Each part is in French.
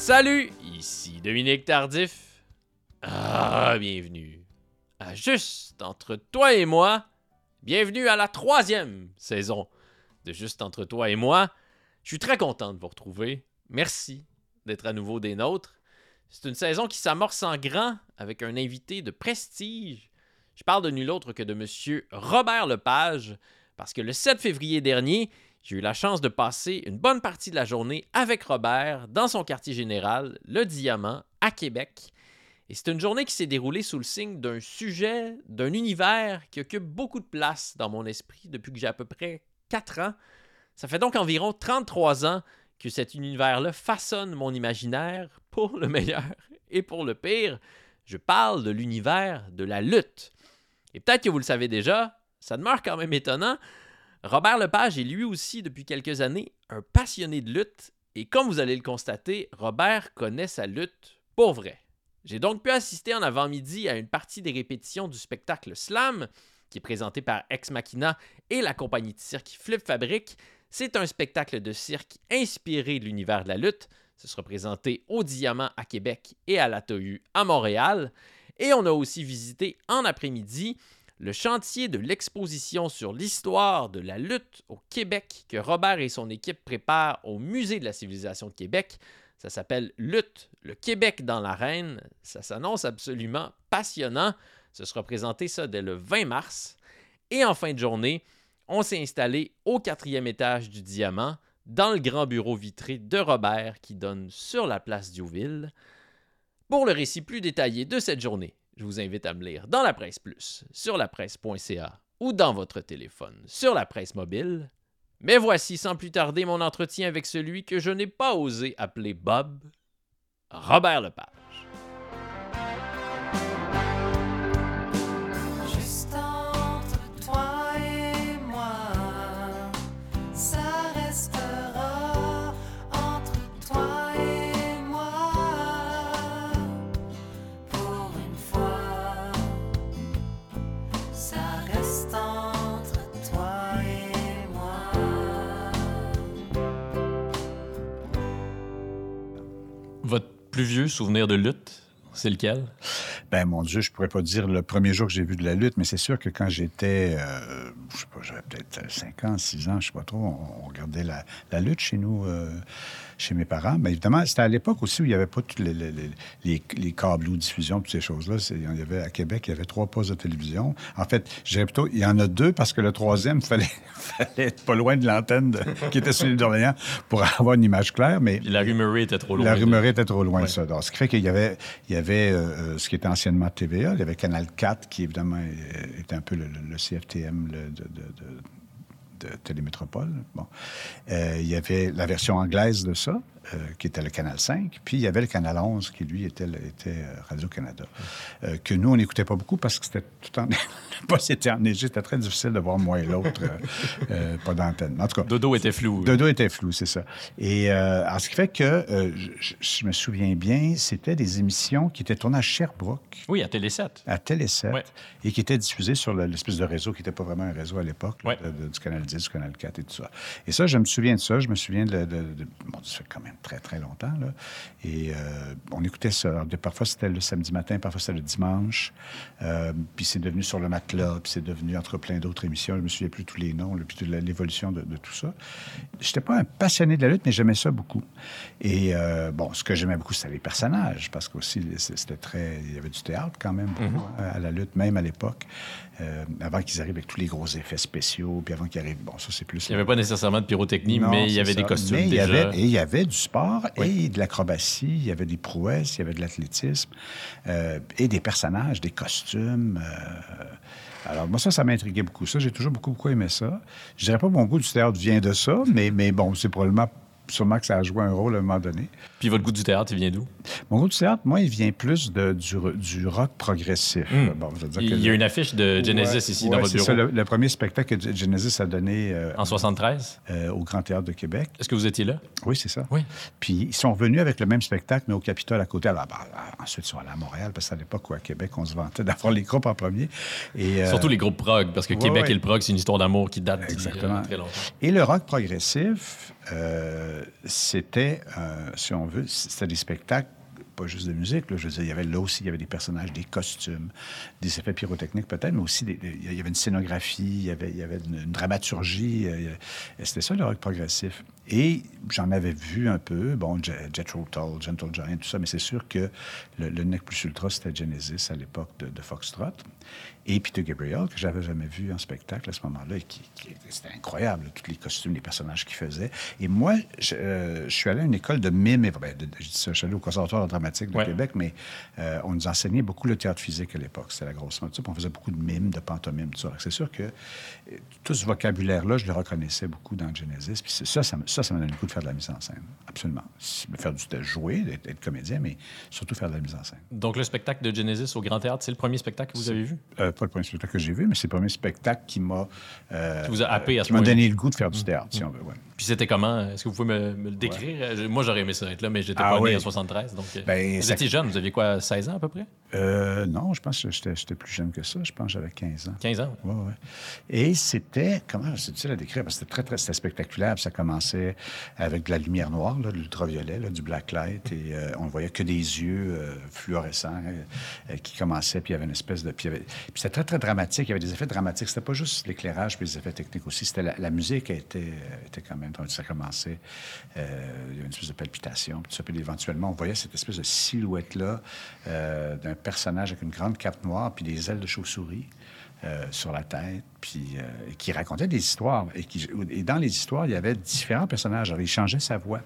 Salut, ici Dominique Tardif. Ah, bienvenue à Juste entre toi et moi. Bienvenue à la troisième saison de Juste entre toi et moi. Je suis très content de vous retrouver. Merci d'être à nouveau des nôtres. C'est une saison qui s'amorce en grand avec un invité de prestige. Je parle de nul autre que de Monsieur Robert Lepage, parce que le 7 février dernier, j'ai eu la chance de passer une bonne partie de la journée avec Robert dans son quartier général, le Diamant, à Québec. Et c'est une journée qui s'est déroulée sous le signe d'un sujet, d'un univers qui occupe beaucoup de place dans mon esprit depuis que j'ai à peu près 4 ans. Ça fait donc environ 33 ans que cet univers-là façonne mon imaginaire pour le meilleur et pour le pire. Je parle de l'univers de la lutte. Et peut-être que vous le savez déjà, ça demeure quand même étonnant, Robert Lepage est lui aussi, depuis quelques années, un passionné de lutte, et comme vous allez le constater, Robert connaît sa lutte pour vrai. J'ai donc pu assister en avant-midi à une partie des répétitions du spectacle Slam, qui est présenté par Ex Machina et la compagnie de cirque Flip Fabric. C'est un spectacle de cirque inspiré de l'univers de la lutte. Ce sera présenté au Diamant à Québec et à la Tohu à Montréal. Et on a aussi visité en après-midi le chantier de l'exposition sur l'histoire de la lutte au Québec que Robert et son équipe préparent au Musée de la civilisation de Québec. Ça s'appelle Lutte, le Québec dans l'arène. Ça s'annonce absolument passionnant. Ce sera présenté ça dès le 20 mars. Et en fin de journée, on s'est installé au quatrième étage du Diamant, dans le grand bureau vitré de Robert qui donne sur la place Diouville. Pour le récit plus détaillé de cette journée, je vous invite à me lire dans la presse plus, sur lapresse.ca ou dans votre téléphone, sur la presse mobile. Mais voici sans plus tarder mon entretien avec celui que je n'ai pas osé appeler Bob, Robert Lepage. Plus vieux souvenir de lutte, c'est lequel? Ben mon Dieu, je pourrais pas dire le premier jour que j'ai vu de la lutte, mais c'est sûr que quand j'étais, euh, je sais pas, j'avais peut-être 5 ans, 6 ans, je sais pas trop, on, regardait la, la lutte chez nous, euh, chez mes parents. Mais évidemment, c'était à l'époque aussi où il n'y avait pas tous les, les, les, les, les câbles ou diffusions, toutes ces choses-là. Il y avait, à Québec, il y avait trois postes de télévision. En fait, je dirais plutôt, il y en a deux parce que le troisième, fallait, fallait être pas loin de l'antenne qui était sur l'île d'Orléans pour avoir une image claire, mais la Murray était trop loin. la rumeur était trop loin, Ouais. ça. Donc, ce qui fait qu'il y avait, il y avait euh, euh, ce qui était anciennement TVA, il y avait Canal 4, qui évidemment était un peu le, le- le CFTM le- de, de, de- de Télémétropole. Bon. Euh, il y avait la version anglaise de ça, euh, qui était le Canal 5, puis il y avait le Canal 11, qui lui était, était euh, Radio-Canada, euh, que nous, on n'écoutait pas beaucoup parce que c'était tout en... le poste était enneigé, c'était très difficile de voir moi et l'autre, euh, pas d'antenne. En tout cas, Dodo était flou. Dodo était flou, c'est ça. Et alors, ce qui fait que, je, me souviens bien, c'était des émissions qui étaient tournées à Sherbrooke, Oui, à Télé 7. à Télé 7, Ouais. et qui étaient diffusées sur le- l'espèce de réseau qui n'était pas vraiment un réseau à l'époque, Ouais. du Canal 10, du Canal 4 et tout ça. Et ça, je me souviens de ça. Je me souviens de... de- de- bon, ça fait quand même très, très longtemps, là. Et euh, on écoutait ça. De- parfois, c'était le samedi matin, parfois, c'était le dimanche. Euh, puis c'est devenu sur le matelas, puis c'est devenu entre plein d'autres émissions. Je me souviens plus tous les noms, là, puis la- l'évolution de, de tout ça. J'étais pas un passionné de la lutte, mais j'aimais ça beaucoup. Et euh, bon, ce que j'aimais beaucoup, c'était les personnages, parce qu'aussi, c'était très... Il y avait du théâtre quand même beaucoup, hein, à la lutte, même à l'époque. Euh, avant qu'ils arrivent avec tous les gros effets spéciaux, puis avant qu'ils arrivent... Bon, ça, c'est plus... Il n'y avait pas nécessairement de pyrotechnie, Non, mais il y avait des costumes Mais il y déjà. avait- et il y avait du sport et de l'acrobatie, il y avait des prouesses, il y avait de l'athlétisme euh, et des personnages, des costumes. euh, alors, moi, ça, ça m'intriguait beaucoup. Ça, j'ai toujours beaucoup, beaucoup aimé ça. Je dirais pas que mon goût du théâtre vient de ça, mais, mais bon, c'est probablement sûrement que ça a joué un rôle à un moment donné. Puis votre goût du théâtre, il vient d'où? Mon goût du théâtre, moi, il vient plus de, du, du rock progressif. Hmm. Bon, je veux dire Il que y a une affiche de Genesis Ouais, ici ouais, dans votre bureau. ça, le, le premier spectacle que Genesis a donné euh, En 73? euh, au Grand Théâtre de Québec. Est-ce que vous étiez là? Oui, c'est ça. Oui. Puis ils sont revenus avec le même spectacle, mais au Capitole à côté. Alors, ben, ensuite, ils sont allés à Montréal, parce que à l'époque à Québec, on se vantait d'avoir les groupes en premier. Et, euh, Surtout les groupes prog, parce que ouais, Québec et le prog, c'est une histoire d'amour qui date Exactement. très longtemps. Et le rock progressif, euh, c'était, euh, si on veut, c'était des spectacles pas juste de musique. Là, je veux dire, il y avait là aussi, il y avait des personnages, des costumes, des effets pyrotechniques peut-être, mais aussi il y avait une scénographie, il y avait, il y avait une, dramaturgie. euh, c'était ça le rock progressif. Et j'en avais vu un peu, bon, Je- Jethro Tull, Gentle Giant, tout ça, mais c'est sûr que le, le nec plus ultra, c'était Genesis à l'époque de, de Foxtrot. Et Peter Gabriel, que j'avais jamais vu en spectacle à ce moment-là, et qui, qui- c'était incroyable, tous les costumes, les personnages qu'il faisait. Et moi, je, euh, je suis allé à une école de mime, et, ben, de- de- je dis ça, je suis allé au Conservatoire dramatique de Ouais. Québec, mais euh, on nous enseignait beaucoup le théâtre physique à l'époque. C'était la grosse mode. On faisait beaucoup de mimes, de pantomime, tout ça. C'est sûr que euh, tout ce vocabulaire-là, je le reconnaissais beaucoup dans Genesis. Puis ça, ça, ça, ça m'a donné le coup de faire de la mise en scène. Absolument. Faire du de jouer, d'être être comédien, mais surtout faire de la mise en scène. Donc, le spectacle de Genesis au Grand Théâtre, c'est le premier spectacle que vous avez vu? Euh, pas le premier spectacle que j'ai vu, mais c'est le premier spectacle qui m'a euh, Qui vous a happé à ce qui m'a donné le goût de faire du théâtre, si on veut. ouais. Puis c'était comment? Est-ce que vous pouvez me, me le décrire? Moi, j'aurais aimé ça être là, mais j'étais Ah pas né oui. en 73. Donc, euh, Ben, vous ça- étiez jeune, vous aviez quoi, 16 ans à peu près? Euh, non, je pense que j'étais j'étais plus jeune que ça. Je pense que j'avais 15 ans. 15 ans? Ouais, ouais. Et c'était, comment c'est difficile à décrire, parce que c'était très, très c'était spectaculaire. Puis ça commençait avec de la lumière noire, là, de l'ultraviolet, là, du black light, et on ne voyait que des yeux fluorescents qui commençaient, puis il y avait une espèce de... Puis, c'était très, très dramatique. Il y avait des effets dramatiques. C'était pas juste l'éclairage, puis les effets techniques aussi. C'était la, la musique était, euh, était quand même... Ça commençait, euh, il y avait une espèce de palpitation, puis ça. Éventuellement, on voyait cette espèce de silhouette-là euh, d'un personnage avec une grande cape noire, puis des ailes de chauve-souris euh, sur la tête, puis qui racontait des histoires. Et, dans les histoires, il y avait différents personnages. Il changeait sa voix.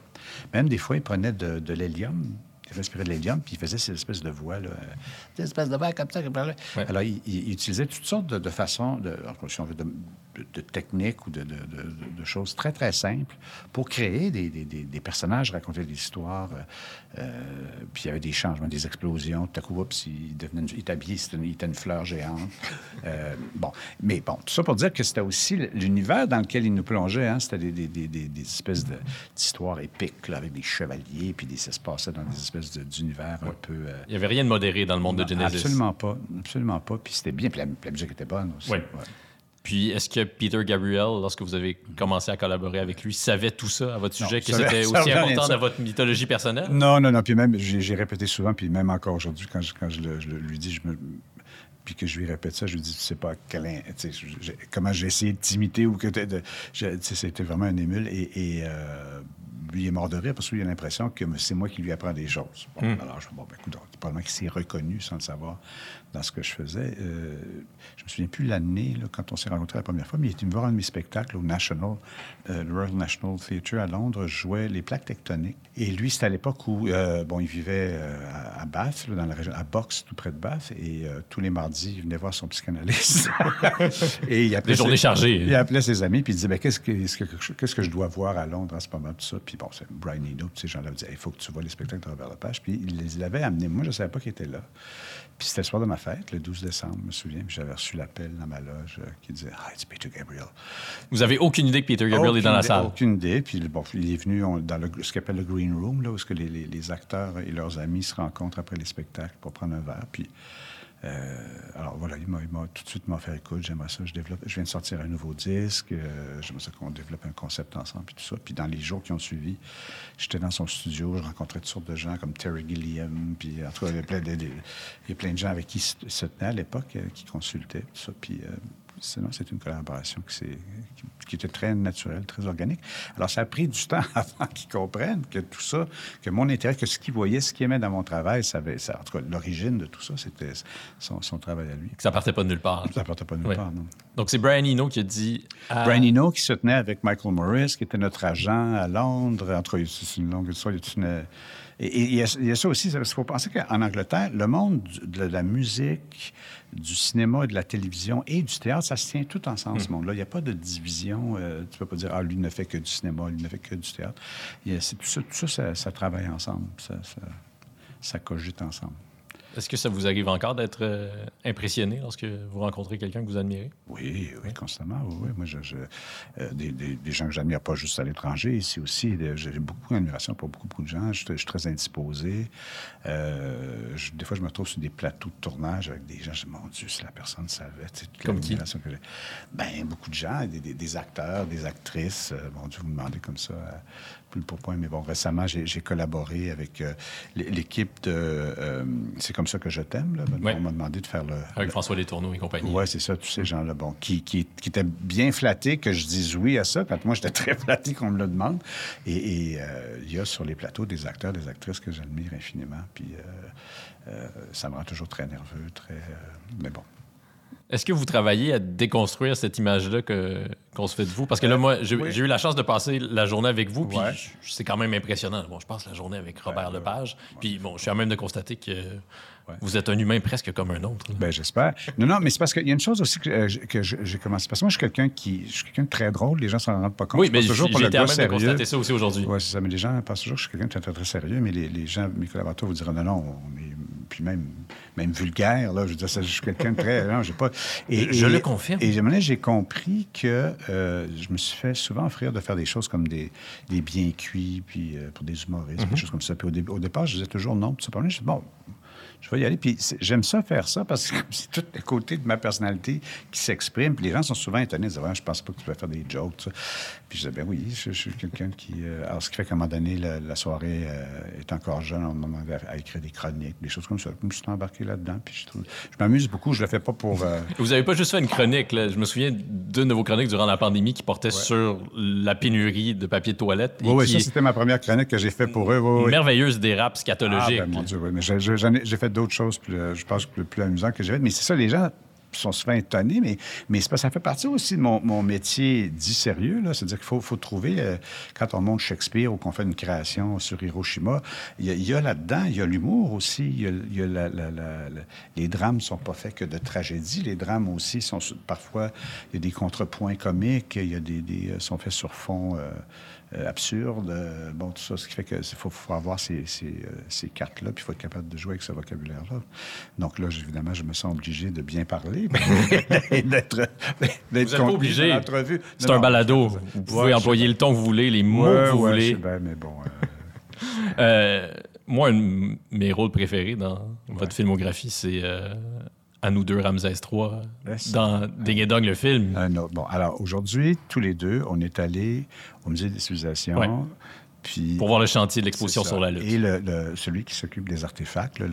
Même des fois, il prenait de l'hélium. Il respirait de l'hélium, puis il faisait ces espèces de voix, là, euh, des espèces de voix comme ça. comme ça. Ouais. Alors, il, il utilisait toutes sortes de, de façons, de, si on veut, de, de- de techniques ou de, de- de- de choses très, très simples pour créer des, des- des- des personnages, raconter des histoires. euh, euh, puis il y avait des changements, des explosions. Tout à coup, oups, il, devenait une- il habillé, une- il était une fleur géante. Euh, bon, mais bon, tout ça pour dire que c'était aussi l'univers dans lequel il nous plongeait. Hein, c'était des, espèces de- d'histoires épiques là, avec des chevaliers, puis des, ça se passait dans des espèces d'univers un peu... euh, Il n'y avait rien de modéré dans le monde de Genesis. Absolument pas. Absolument pas. Puis c'était bien. Puis la, la musique était bonne aussi. Oui. Ouais. Puis, est-ce que Peter Gabriel, lorsque vous avez commencé à collaborer avec lui, savait tout ça à votre Non, sujet, que c'était aussi important dans votre mythologie personnelle? Non, non, non. Puis même, j'ai répété souvent, puis même encore aujourd'hui, quand je, quand je, le- je lui dis, je me, puis que je lui répète ça, je lui dis, tu sais pas quel, tu sais, comment j'ai essayé de t'imiter ou que t'es de, je- tu sais, c'était vraiment un émule. Et, et, euh, lui il est mort de rire parce qu'il a l'impression que c'est moi qui lui apprends des choses. Bon, Alors, je bon, ben, écoute, probablement qu'il s'est reconnu sans le savoir dans ce que je faisais. Euh, je me souviens plus l'année, quand on s'est rencontrés la première fois, mais il était venu voir un de mes spectacles au National, euh, le Royal National Theatre à Londres. Je jouais les plaques tectoniques. Et lui, c'était à l'époque où, euh, bon, il vivait euh, à, à Bath, là, dans la région, à Box, tout près de Bath. Et tous les mardis, il venait voir son psychanalyste. et il appelait Des journées ses- chargées. Il appelait ses amis, puis il disait, ben, qu'est-ce que, est-ce que- qu'est-ce que je dois voir à Londres en ce moment, tout ça? Puis bon, c'est Brian Eno, tous ces gens-là disaient, il faut que tu vois les spectacles de Robert Lepage. Puis il les avait amenés. Moi, je ne savais pas qu'il était là. Puis c'était le soir de ma fête, le 12 décembre, je me souviens. Puis j'avais reçu l'appel dans ma loge euh, qui disait, ah, it's Peter Gabriel. Vous avez aucune idée que Peter Gabriel est dans la idée- salle? Aucune idée. Puis bon, il est venu on- dans le, ce qu'on appelle le green room, là, où est-ce que les, les- les acteurs et leurs amis se rencontrent après les spectacles pour prendre un verre. Puis, euh, alors voilà, il m'a m'a tout de suite m'offert, écoute, j'aimerais ça, je développe, je viens de sortir un nouveau disque, euh, j'aimerais ça qu'on développe un concept ensemble, puis tout ça. Puis dans les jours qui ont suivi, j'étais dans son studio, je rencontrais toutes sortes de gens comme Terry Gilliam, puis en tout cas, il y a plein de, plein de gens avec qui se- tenait à l'époque, euh, qui consultaient, tout ça. Puis sinon, c'est une collaboration qui, qui- était très naturelle, très organique. Alors, ça a pris du temps avant qu'ils comprennent que tout ça, que mon intérêt, que ce qu'ils voyaient, ce qu'ils aimaient dans mon travail, ça avait, ça, en tout cas, l'origine de tout ça, c'était son, son travail à lui. Que ça partait pas de nulle part. Ça partait pas de nulle Oui. part, non. Donc, c'est Brian Eno qui a dit. à- Brian Eno qui se tenait avec Michael Morris, qui était notre agent à Londres. En tout cas, c'est une longue histoire. il y a une- Et, il, y a, il y a ça aussi, il faut penser qu'en Angleterre, le monde du- de la musique, du cinéma et de la télévision et du théâtre, ça se tient tout ensemble, ce monde-là. Il n'y a pas de division. euh, tu ne peux pas dire, ah, lui ne fait que du cinéma, lui ne fait que du théâtre. A- tout ça, tout ça, ça, ça travaille ensemble. Ça, ça, ça cogite ensemble. Est-ce que ça vous arrive encore d'être euh, impressionné lorsque vous rencontrez quelqu'un que vous admirez? Oui, oui, constamment. Oui, oui. Moi, je, je- euh, des, des- des gens que j'admire pas juste à l'étranger, ici aussi. J'ai beaucoup d'admiration pour beaucoup, beaucoup de gens. Je, suis- je suis très indisposé. Euh, des fois, je me retrouve sur des plateaux de tournage avec des gens. Je dis, mon Dieu, si la personne savait. Comme qui? l'admiration que j'ai. Ben, beaucoup de gens, des, des- acteurs, des actrices. Mon Dieu, vous me demandez comme ça. Plus pour point, mais bon, récemment, j'ai collaboré avec euh, l'é- l'équipe de euh, C'est comme ça que je t'aime. là. Ouais. On m'a demandé de faire le, Avec François Letourneau et compagnie. oui, c'est ça, tous ces gens-là, bon, qui, qui, qui étaient bien flattés que je dise oui à ça, quand moi, j'étais très flatté qu'on me le demande. Et euh, il y a sur les plateaux des acteurs, des actrices que j'admire infiniment, puis ça me rend toujours très nerveux, très... mais bon. Est-ce que vous travaillez à déconstruire cette image-là que- qu'on se fait de vous? Parce que là, moi, j'ai oui. j'ai eu la chance de passer la journée avec vous, puis Ouais. c'est quand même impressionnant. Bon, je passe la journée avec Robert Ouais, Lepage, puis bon, je suis à même de constater que vous êtes un humain presque comme un autre. là. Ben, j'espère. Non, non, mais c'est parce qu'il y a une chose aussi que, euh, que j'ai commencé. Parce que moi, je suis quelqu'un qui. Je suis quelqu'un de très drôle, les gens s'en rendent pas compte. oui, Je mais j'ai toujours pour j'ai le été à même de constater ça aussi aujourd'hui. Oui, c'est ça. Mais les gens pensent toujours que je suis quelqu'un de très, très, très sérieux, mais les, les gens, mes collaborateurs vous diront non, non, on est. Puis même, même vulgaire, là. Je veux dire, ça, je suis quelqu'un de très. Non, j'ai pas. Et, Je et- le confirme. Et à j'ai compris que euh, je me suis fait souvent offrir de faire des choses comme des, des bien cuits, puis euh, pour des humoristes, Mhm. des choses comme ça. Puis au, dé- au départ, je disais toujours non. Puis ça, je dis, bon, je vais y aller. Puis j'aime ça faire ça parce que c'est tout les côtés de ma personnalité qui s'expriment. Puis les gens sont souvent étonnés. Ils disent, je pense pas que tu vas faire des jokes. Puis je dis, ben oui, je, je suis quelqu'un qui. euh, alors, ce qui fait qu'à un moment donné, la, la soirée euh, est encore jeune. On m'a demandé à, à écrire des chroniques, des choses comme ça. Je suis embarqué là-dedans. Puis je, trouve- je m'amuse beaucoup. Je le fais pas pour. euh, Vous avez pas juste fait une chronique. là. Je me souviens d'une de vos chroniques durant la pandémie qui portait sur la pénurie de papier de toilette. et Oui, oui, qui ça, c'était ma première chronique que j'ai fait pour eux. Oui, merveilleuse dérape Ah, scatologique. ben, mon Dieu, oui. Mais j'ai fait d'autres choses, plus, euh, je pense, plus, plus amusantes que j'ai faites. Mais c'est ça, les gens sont souvent étonnés, mais, mais ça fait partie aussi de mon, mon métier dit sérieux. C'est-à-dire qu'il faut, faut trouver, euh, quand on monte Shakespeare ou qu'on fait une création sur Hiroshima, il y a, là-dedans, il y a l'humour aussi. Y a, les drames ne sont pas faits que de tragédies. Les drames aussi sont parfois, il y a des contrepoints comiques, il y a des, euh, sont faits sur fond euh, absurde. euh, bon, tout ça, ce qui fait qu'il faut, faut avoir ces, ces, euh, ces cartes-là, puis il faut être capable de jouer avec ce vocabulaire-là. Donc là, évidemment, je me sens obligé de bien parler et d'être d'être Vous êtes pas obligé. l'entrevue. C'est Non, un non, balado. Vous pouvez Ouais, employer le ton que vous voulez, les mots Ouais, que vous ouais, voulez. bien, mais bon. euh, Euh, moi, un de mes rôles préférés dans votre filmographie, c'est euh, À nous deux, Ramsès III, dans Ding Dong, le film. Un autre. Bon, alors aujourd'hui, tous les deux, on est allés au Musée des civilisations. Ouais. Puis Pour voir le chantier de l'exposition sur la lutte. Et le, le- celui qui s'occupe des artefacts, le,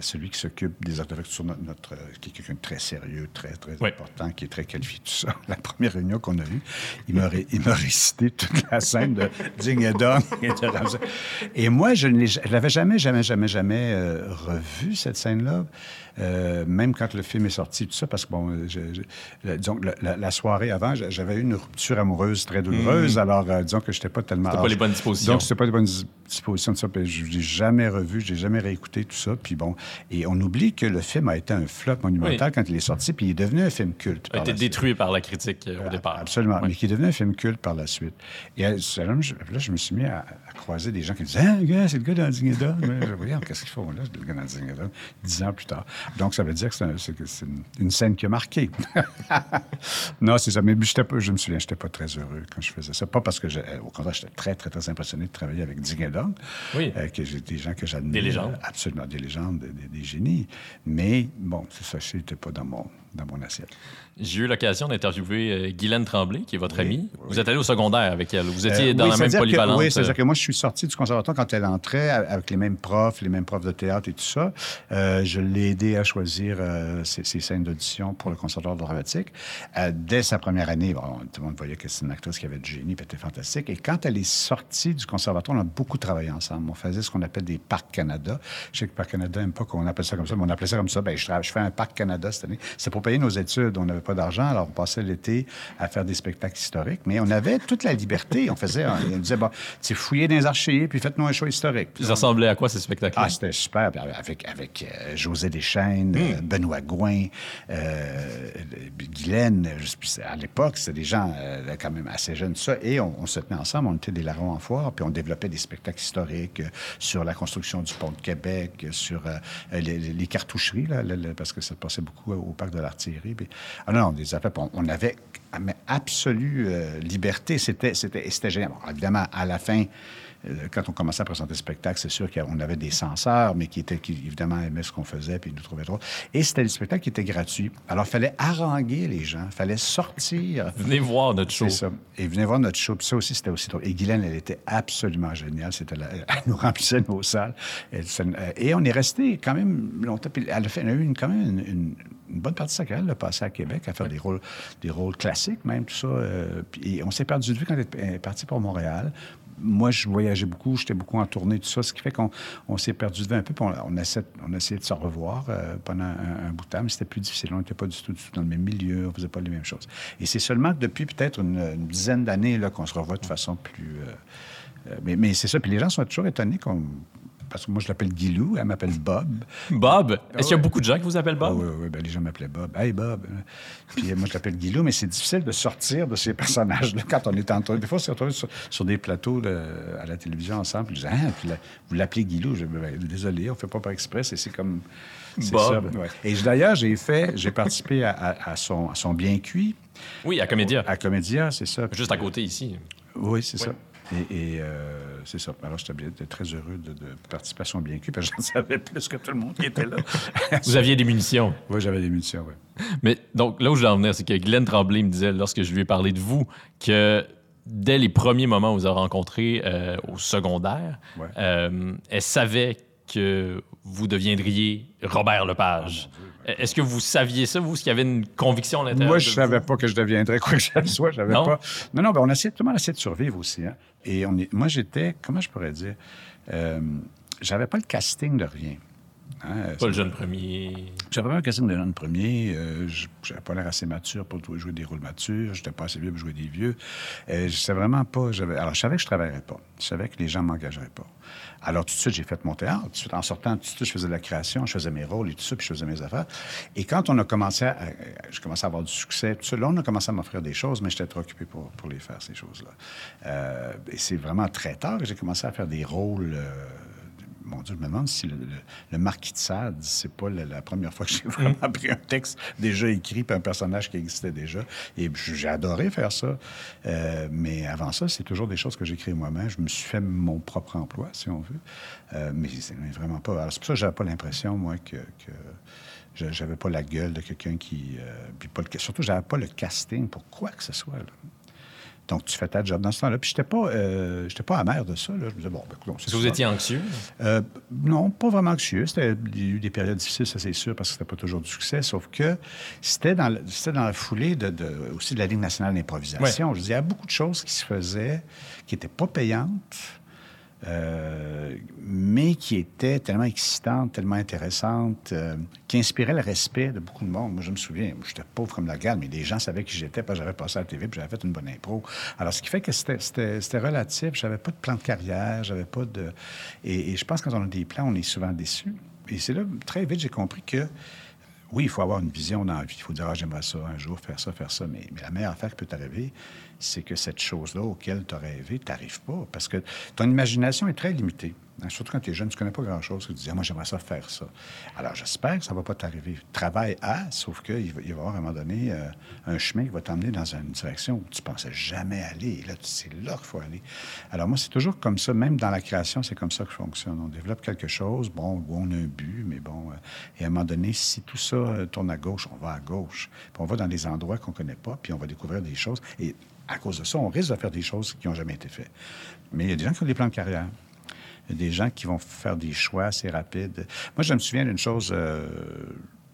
celui qui s'occupe des artefacts sur notre, notre- euh, qui est quelqu'un de très sérieux, très, très important, qui est très qualifié, tout ça. La première réunion qu'on a eue, il m'a, ré- il m'a récité toute la scène de Ding et Dong et de Ramsay. Et moi, je ne l'ai- je l'avais jamais, jamais, jamais, jamais euh, revu, cette scène-là. Euh, même quand le film est sorti, tout ça, parce que, bon, euh, je- disons la, la- soirée avant, j'a- j'avais eu une rupture amoureuse très douloureuse, alors euh, disons que je n'étais pas tellement... C'était pas alors, les bonnes dispositions. Donc, c'était pas les bonnes dis- dispositions de ça. Puis je l'ai jamais revu, je l'ai jamais réécouté, tout ça. Puis bon, et on oublie que le film a été un flop monumental Oui. quand il est sorti, puis il est devenu un film culte. a par été suite. détruit par la critique euh, au départ. Absolument, mais qui est devenu un film culte par la suite. Et je- là, je me suis mis à, à croiser des gens qui disaient Ah, le gars, c'est le gars. Mais je voyais, qu'est-ce qu'ils font là, le gars Dong, dix ans plus tard. Donc, ça veut dire que c'est, un- une, une scène qui a marqué. non, c'est ça. Mais pas, je me souviens, j'étais pas très heureux quand je faisais ça. Pas parce que, j'ai- au contraire, j'étais très, très, très impressionné de travailler avec Dong. Oui. Euh, que j'ai des gens que j'admire. Des légendes. Absolument, des légendes, des, des- des génies. Mais bon, c'est ça, c'était pas dans mon, dans mon assiette. J'ai eu l'occasion d'interviewer euh, Guylaine Tremblay, qui est votre Oui, amie. oui. Vous êtes allé au secondaire avec elle. Vous étiez Euh, dans oui, la même que- polyvalente. oui, c'est-à-dire euh, que moi, je suis sorti du conservatoire quand elle entrait avec les mêmes profs, les mêmes profs de théâtre et tout ça. Euh, je l'ai aidé à choisir euh, ses, ses scènes d'audition pour le conservatoire dramatique. Dès sa première année, bon, tout le monde voyait que c'est une actrice qui avait du génie, puis était fantastique. Et quand elle est sortie du conservatoire, on a beaucoup travaillé ensemble. On faisait ce qu'on appelle des parcs Canada. Je sais que Parc Canada n'aime pas qu'on appelle ça comme ça, mais on appelait ça comme ça. Ben, je, fais un parc Canada cette année. C'est pour payer nos études. On n'avait pas d'argent, alors on passait l'été à faire des spectacles historiques. Mais on avait toute la liberté. On faisait, on, on disait, bon, tu fouillez dans les archives, puis faites-nous un show historique. Puis Ça ressemblait à quoi ces spectacles ah, c'était super. Avec, avec euh, José Deschênes, euh, Benoît Gouin, euh, Guylaine. À l'époque, c'était des gens euh, quand même assez jeunes, ça. Et on, on se tenait ensemble, on était des larrons en foire, puis on développait des spectacles historiques sur la construction du pont de Québec, sur les, cartoucheries, là, parce que ça passait beaucoup au parc de l'artillerie. Puis- non, des affaires, on, avait absolue euh, liberté. C'était, c'était, c'était génial. Bon, évidemment, à la fin, euh, quand on commençait à présenter le spectacle, c'est sûr qu'on avait des censeurs, mais qui, étaient, qui évidemment aimaient ce qu'on faisait puis ils nous trouvaient drôle. Et c'était le spectacle qui était gratuit. Alors, il fallait haranguer les gens, il fallait sortir. Venez voir notre show. C'est ça. Et venez voir notre show. Puis ça aussi, c'était aussi drôle. Et Guylaine, elle était absolument géniale. C'était la- Elle nous remplissait nos salles. Elle- ça- euh, et on est resté quand même longtemps. Puis elle a, fait, elle a eu une, quand même une, une- une bonne partie de sa carrière, elle a passé à Québec à faire des rôles, des rôles classiques, même, tout ça. euh, puis on s'est perdu de vue quand elle est- partie pour Montréal. Moi, je voyageais beaucoup, j'étais beaucoup en tournée, tout ça, ce qui fait qu'on on s'est perdu de vue un peu. Puis on, essayé de se revoir euh, pendant un, bout de temps, mais c'était plus difficile. On n'était pas du tout, dans le même milieu, on faisait pas les mêmes choses. Et c'est seulement depuis peut-être une, dizaine d'années qu'on se revoit de façon plus... euh, mais mais c'est ça. Puis les gens sont toujours étonnés qu'on... Parce que moi, je l'appelle Guilou, elle m'appelle Bob. Bob, est-ce qu'il y a beaucoup de gens qui vous appellent Ah Bob? oui, oui, ben, les gens m'appelaient Bob. Hey, Bob. Puis euh, moi, je l'appelle Guilou, mais c'est difficile de sortir de ces personnages-là quand on est en tournée. Des fois, on s'est retrouvés sur, sur des plateaux de- à la télévision ensemble. Puis je disais, ah, puis là, vous l'appelez Guilou. Je dis, Ben, désolé, on ne fait pas par express. Et c'est comme. Bob. ça, ouais. Et d'ailleurs, j'ai fait, j'ai participé à, à- à son, à son bien cuit, Oui, à Comédia. à Comédia, c'est ça. Juste à côté ici. Oui, c'est ça. Et, et, euh, c'est ça. Alors, j'étais très heureux de, de participer à son bien cuit, parce que j'en savais plus que tout le monde qui était là. Vous aviez des munitions. oui, j'avais des munitions, oui. Mais donc, là où je veux en venir, c'est que Glenn Tremblay me disait, lorsque je lui ai parlé de vous, que dès les premiers moments où vous avez rencontré euh, au secondaire, Ouais. euh, elle savait que vous deviendriez Robert Lepage. Est-ce que vous saviez ça, vous, est-ce qu'il y avait une conviction à l'intérieur Moi, je vous? savais pas que je deviendrais quoi que ce soit. Non? pas. Non, non, ben on essayait, tout le monde essayait de survivre aussi. Hein. Et on est, moi, j'étais, comment je pourrais dire, euh, j'avais pas le casting de rien. Hein, Pas le jeune premier. J'avais pas un casting de jeune premier. Euh, je- j'avais pas l'air assez mature pour jouer des rôles matures. J'étais pas assez vieux pour jouer des vieux. Euh, je savais vraiment pas. j'avais- Alors, je savais que je travaillerais pas. Je savais que les gens m'engageraient pas. Alors, tout de suite, j'ai fait mon théâtre. En sortant, tout de suite, je faisais de la création, je faisais mes rôles et tout ça, puis je faisais mes affaires. Et quand on a commencé à... à- je commençais à avoir du succès, tout ça, là, on a commencé à m'offrir des choses, mais j'étais trop occupé pour, pour les faire, ces choses-là. Euh, et c'est vraiment très tard que j'ai commencé à faire des rôles... euh, mon Dieu, je me demande si le, le- le Marquis de Sade, c'est pas la, la première fois que j'ai vraiment pris un texte déjà écrit par un personnage qui existait déjà. Et j'ai adoré faire ça. Euh, mais avant ça, c'est toujours des choses que j'écris moi-même. Je me suis fait mon propre emploi, si on veut. Euh, mais c'est mais vraiment pas. Alors, c'est pour ça que j'avais pas l'impression, moi, que. que j'avais pas la gueule de quelqu'un qui. euh, puis pas le, surtout, j'avais pas le casting pour quoi que ce soit. là. Donc, tu fais ta job dans ce temps-là. Puis, j'étais pas, euh, pas amer de ça. Là. Je me disais, bon, ben, que vous ça. étiez anxieux? Euh, non, pas vraiment anxieux. C'était- Il y a eu des périodes difficiles, ça c'est sûr, parce que c'était pas toujours du succès. Sauf que c'était dans, le- c'était dans la foulée de, de- aussi de la Ligue nationale d'improvisation. Je dire, il y a beaucoup de choses qui se faisaient qui n'étaient pas payantes, euh, mais qui étaient tellement excitantes, tellement intéressantes, euh, qui inspiraient le respect de beaucoup de monde. Moi, je me souviens, j'étais pauvre comme la gale, mais les gens savaient qui j'étais, parce que j'avais passé à la TV, puis j'avais fait une bonne impro. Alors, ce qui fait que c'était- relatif. J'avais pas de plan de carrière, j'avais pas de... Et, je pense que quand on a des plans, on est souvent déçus. Et c'est là, très vite, j'ai compris que oui, il faut avoir une vision dans la vie. Il faut dire, ah, j'aimerais ça un jour, faire ça, faire ça. Mais, la meilleure affaire qui peut t'arriver, c'est que cette chose-là auquel tu as rêvé, t'arrives pas. Parce que ton imagination est très limitée. Hein, Surtout quand tu es jeune, tu connais pas grand-chose. Tu te dis, ah, moi, j'aimerais ça faire ça. Alors, j'espère que ça va pas t'arriver. Travaille à, sauf qu'il va, y avoir à un moment donné euh, un chemin qui va t'emmener dans une direction où tu pensais jamais aller. Et là, c'est là qu'il faut aller. Alors, moi, c'est toujours comme ça. Même dans la création, c'est comme ça que je fonctionne. On développe quelque chose, bon, où on a un but, mais bon. euh, et à un moment donné, si tout ça euh, tourne à gauche, on va à gauche. Puis on va dans des endroits qu'on connaît pas, puis on va découvrir des choses. Et à cause de ça, on risque de faire des choses qui n'ont jamais été faites. Mais il y a des gens qui ont des plans de carrière. Il y a des gens qui vont faire des choix assez rapides. Moi, je me souviens d'une chose, euh,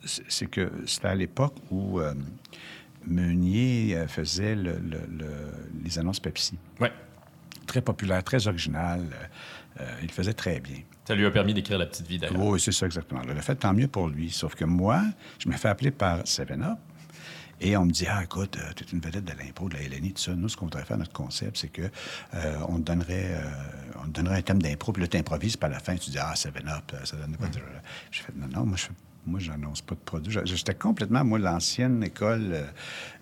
c'est que c'était à l'époque où euh, Meunier euh, faisait le- le- le- les annonces Pepsi Oui. très populaire, très original. Euh, il le faisait très bien. Ça lui a permis d'écrire La Petite Vie, d'ailleurs. Oui, c'est ça exactement. L'a fait tant mieux pour lui. Sauf que moi, je me fais appeler par Seven Up. Et on me dit, ah, écoute, tu es une vedette de l'impro, de la LNI, tout ça. Nous, ce qu'on voudrait faire, notre concept, c'est que euh, on, te donnerait, euh, on te donnerait un thème d'impro, puis là, tu improvises, puis à la fin, tu dis, ah, Seven Up, ça donne pas de... J'ai fait, non, non, moi, je fais moi, j'annonce pas de produit. J'étais complètement, moi, l'ancienne école euh,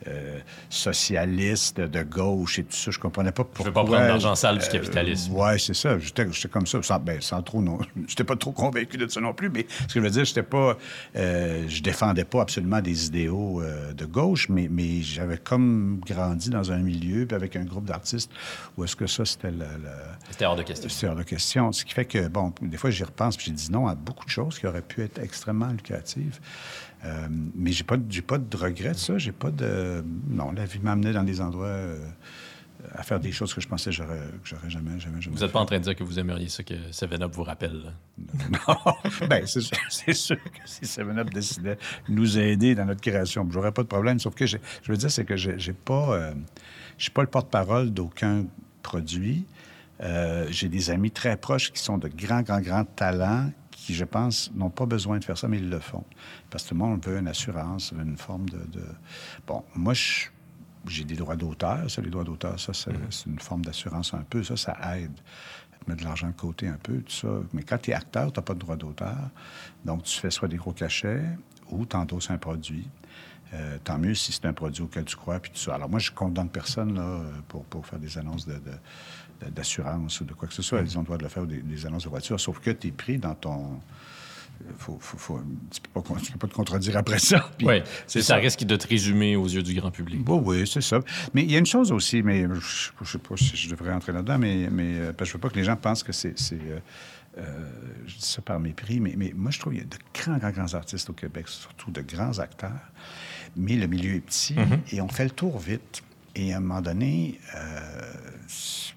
euh, socialiste de gauche et tout ça. Je comprenais pas pourquoi. Je veux pas prendre l'argent sale du capitalisme. Euh, oui, c'est ça. J'étais comme ça, sans, ben, sans trop... Non, j'étais pas trop convaincu de ça non plus, mais ce que je veux dire, j'étais pas... Euh, je défendais pas absolument des idéaux de gauche, mais, mais j'avais comme grandi dans un milieu, puis avec un groupe d'artistes, où est-ce que ça, c'était le... C'était hors de question. C'était hors de question. Ce qui fait que, bon, des fois, j'y repense, puis j'ai dit non à beaucoup de choses qui auraient pu être extrêmement euh, mais j'ai pas, j'ai pas de regret de ça. J'ai pas de. Non, la vie m'a amené dans des endroits euh, à faire des choses que je pensais que j'aurais, j'aurais jamais, jamais, jamais. Vous n'êtes pas en train de dire que vous aimeriez ça que Seven Up vous rappelle? non. ben, c'est, c'est, sûr que si Seven Up décidait de nous aider dans notre création, j'aurais pas de problème. Sauf que je veux dire, c'est que j'ai, j'ai pas, euh, je suis pas le porte-parole d'aucun produit. Euh, j'ai des amis très proches qui sont de grands, grands, grands talents qui, je pense, n'ont pas besoin de faire ça, mais ils le font. Parce que tout le monde veut une assurance, une forme de... de... Bon, moi, j'ai des droits d'auteur. Ça, les droits d'auteur, ça, c'est une forme d'assurance un peu. Ça, ça aide à mettre de l'argent de côté un peu, tout ça. Mais quand tu es acteur, tu n'as pas de droit d'auteur. Donc, tu fais soit des gros cachets ou tu endosses un produit. Euh, tant mieux si c'est un produit auquel tu crois, puis tout ça. Alors, moi, je condamne personne là, pour, pour faire des annonces de, de, d'assurance ou de quoi que ce soit. Ils ont le droit de le faire des, des annonces de voiture, sauf que tu es pris dans ton. Faut, faut, faut, tu ne peux, peux, pas te contredire après ça. Puis, oui, c'est ça. ça risque de te résumer aux yeux du grand public. Bon, oui, c'est ça. Mais il y a une chose aussi, mais je ne sais pas si je devrais entrer là-dedans, mais, mais parce que je ne veux pas que les gens pensent que c'est. Euh, euh, je dis ça par mépris, mais, mais moi, je trouve qu'il y a de grands, grands, grands artistes au Québec, surtout de grands acteurs, mais le milieu est petit mm-hmm. et on fait le tour vite. Et à un moment donné, euh,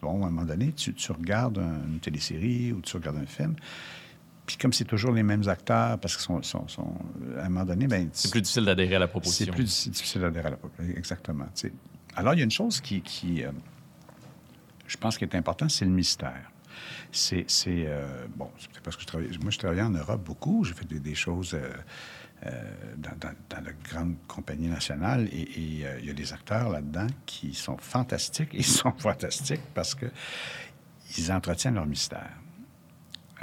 bon, à un moment donné, tu, tu, regardes une télésérie ou tu regardes un film, puis comme c'est toujours les mêmes acteurs, parce qu'ils sont, sont, sont, à un moment donné, ben, c'est plus difficile d'adhérer à la proposition. C'est plus difficile d'adhérer à la proposition, exactement. T'sais. Alors, il y a une chose qui, qui euh, je pense, qui est importante, c'est le mystère. C'est, euh, bon, c'est parce que je travaille, moi, je travaillais en Europe beaucoup, j'ai fait des, des choses... Euh, dans, dans, dans, la grande compagnie nationale. Et, et euh, il y a des acteurs là-dedans qui sont fantastiques. Ils sont fantastiques parce que ils entretiennent leur mystère.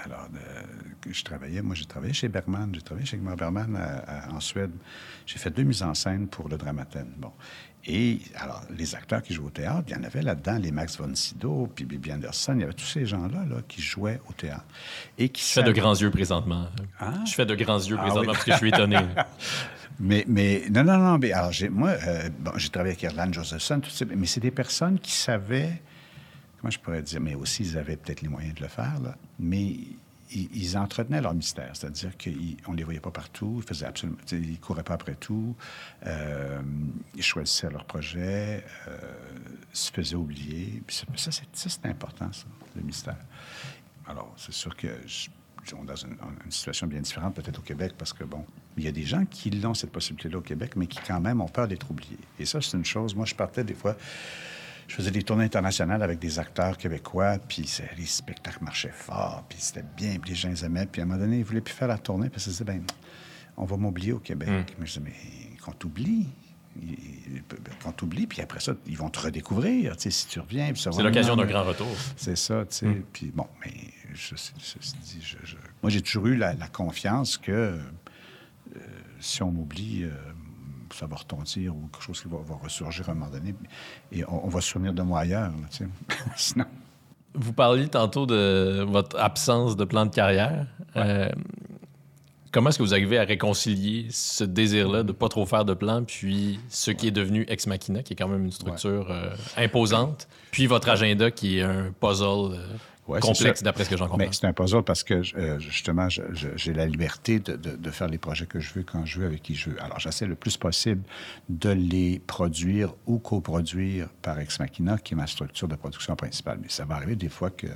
Alors, euh, je travaillais, moi j'ai travaillé chez Bergman, j'ai travaillé chez Ingmar Bergman à, à, en Suède. J'ai fait deux mises en scène pour le Dramaten. Bon. Et alors, les acteurs qui jouent au théâtre, il y en avait là-dedans, les Max von Sydow, puis Bibi Anderson, il y avait tous ces gens-là là, qui jouaient au théâtre. Et qui je fais de grands yeux présentement. Hein? Je fais de grands yeux présentement ah, oui. parce que je suis étonné. mais, mais, non, non, non, mais alors, moi, euh, bon, j'ai travaillé avec Erland Josephson, tout ça, mais c'est des personnes qui savaient, comment je pourrais dire, mais aussi, ils avaient peut-être les moyens de le faire, là, mais ils, entretenaient leur mystère, c'est-à-dire qu'on ne les voyait pas partout, ils faisaient absolument, ils couraient pas après tout, euh, ils choisissaient leur projet, euh, se faisaient oublier. Ça, c'est important, ça, le mystère. Alors, c'est sûr que je, on dans une, une, situation bien différente peut-être au Québec parce que, bon, il y a des gens qui l'ont, cette possibilité-là au Québec, mais qui quand même ont peur d'être oubliés. Et ça, c'est une chose, moi, je partais des fois je faisais des tournées internationales avec des acteurs québécois, puis les spectacles marchaient fort, puis c'était bien, puis les gens les aimaient. Puis à un moment donné, ils voulaient plus faire la tournée, parce qu'ils disaient, ben, on va m'oublier au Québec. Mm. Mais je disais, mais qu'on t'oublie. Qu'on t'oublie, puis après ça, ils vont te redécouvrir, tu sais, si tu reviens. C'est l'occasion d'un grand retour. C'est ça, tu sais. Mm. Puis bon, mais je, je, je, je moi, j'ai toujours eu la, la confiance que euh, si on m'oublie, euh, ça va retentir ou quelque chose qui va, va, ressurgir à un moment donné. Et on, on va se souvenir de moi ailleurs, là. Sinon... Vous parliez tantôt de votre absence de plan de carrière. Ouais. Euh, comment est-ce que vous arrivez à réconcilier ce désir-là de ne pas trop faire de plan, puis ce qui est devenu Ex Machina, qui est quand même une structure ouais. euh, imposante, puis votre agenda qui est un puzzle... Euh, Ouais, complexe d'après ce que j'en comprends. Mais c'est un puzzle parce que euh, justement, j'ai la liberté de, de, de, faire les projets que je veux quand je veux avec qui je veux. Alors, j'essaie le plus possible de les produire ou coproduire par Ex Machina, qui est ma structure de production principale. Mais ça va arriver des fois que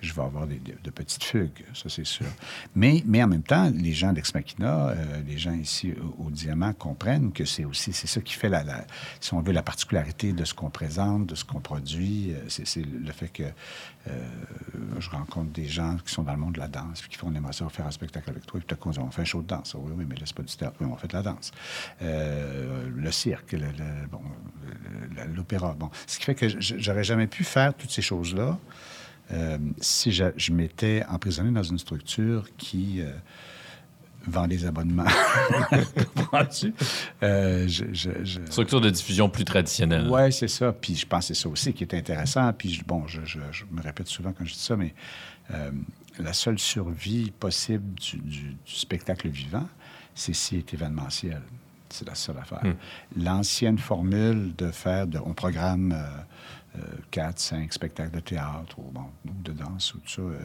je vais avoir des, de, petites fugues, ça c'est sûr. Mais, mais en même temps, les gens d'Ex Machina, euh, les gens ici au, Diamant comprennent que c'est aussi, c'est ça qui fait, la, si on veut, la particularité de ce qu'on présente, de ce qu'on produit. Euh, C'est, le fait que euh, je rencontre des gens qui sont dans le monde de la danse, puis qui font, on aimerait ça faire un spectacle avec toi, puis tout à coup, on fait un show de danse. Oui, oui, mais là, c'est pas du théâtre. Oui, on fait de la danse. Le cirque, le- bon, l'opéra. Bon, ce qui fait que j'aurais jamais pu faire toutes ces choses-là euh, si je, je m'étais emprisonné dans une structure qui euh, vend des abonnements. Euh, je- je- je- Structure de diffusion plus traditionnelle. oui, c'est ça. Puis je pense que c'est ça aussi qui est intéressant. Puis bon, je, me répète souvent quand je dis ça, mais euh, la seule survie possible du, du- du spectacle vivant, c'est s'il est événementiel. C'est la seule affaire. L'ancienne formule de faire, de, on programme euh, euh, quatre, cinq spectacles de théâtre ou, bon, de danse ou tout ça euh,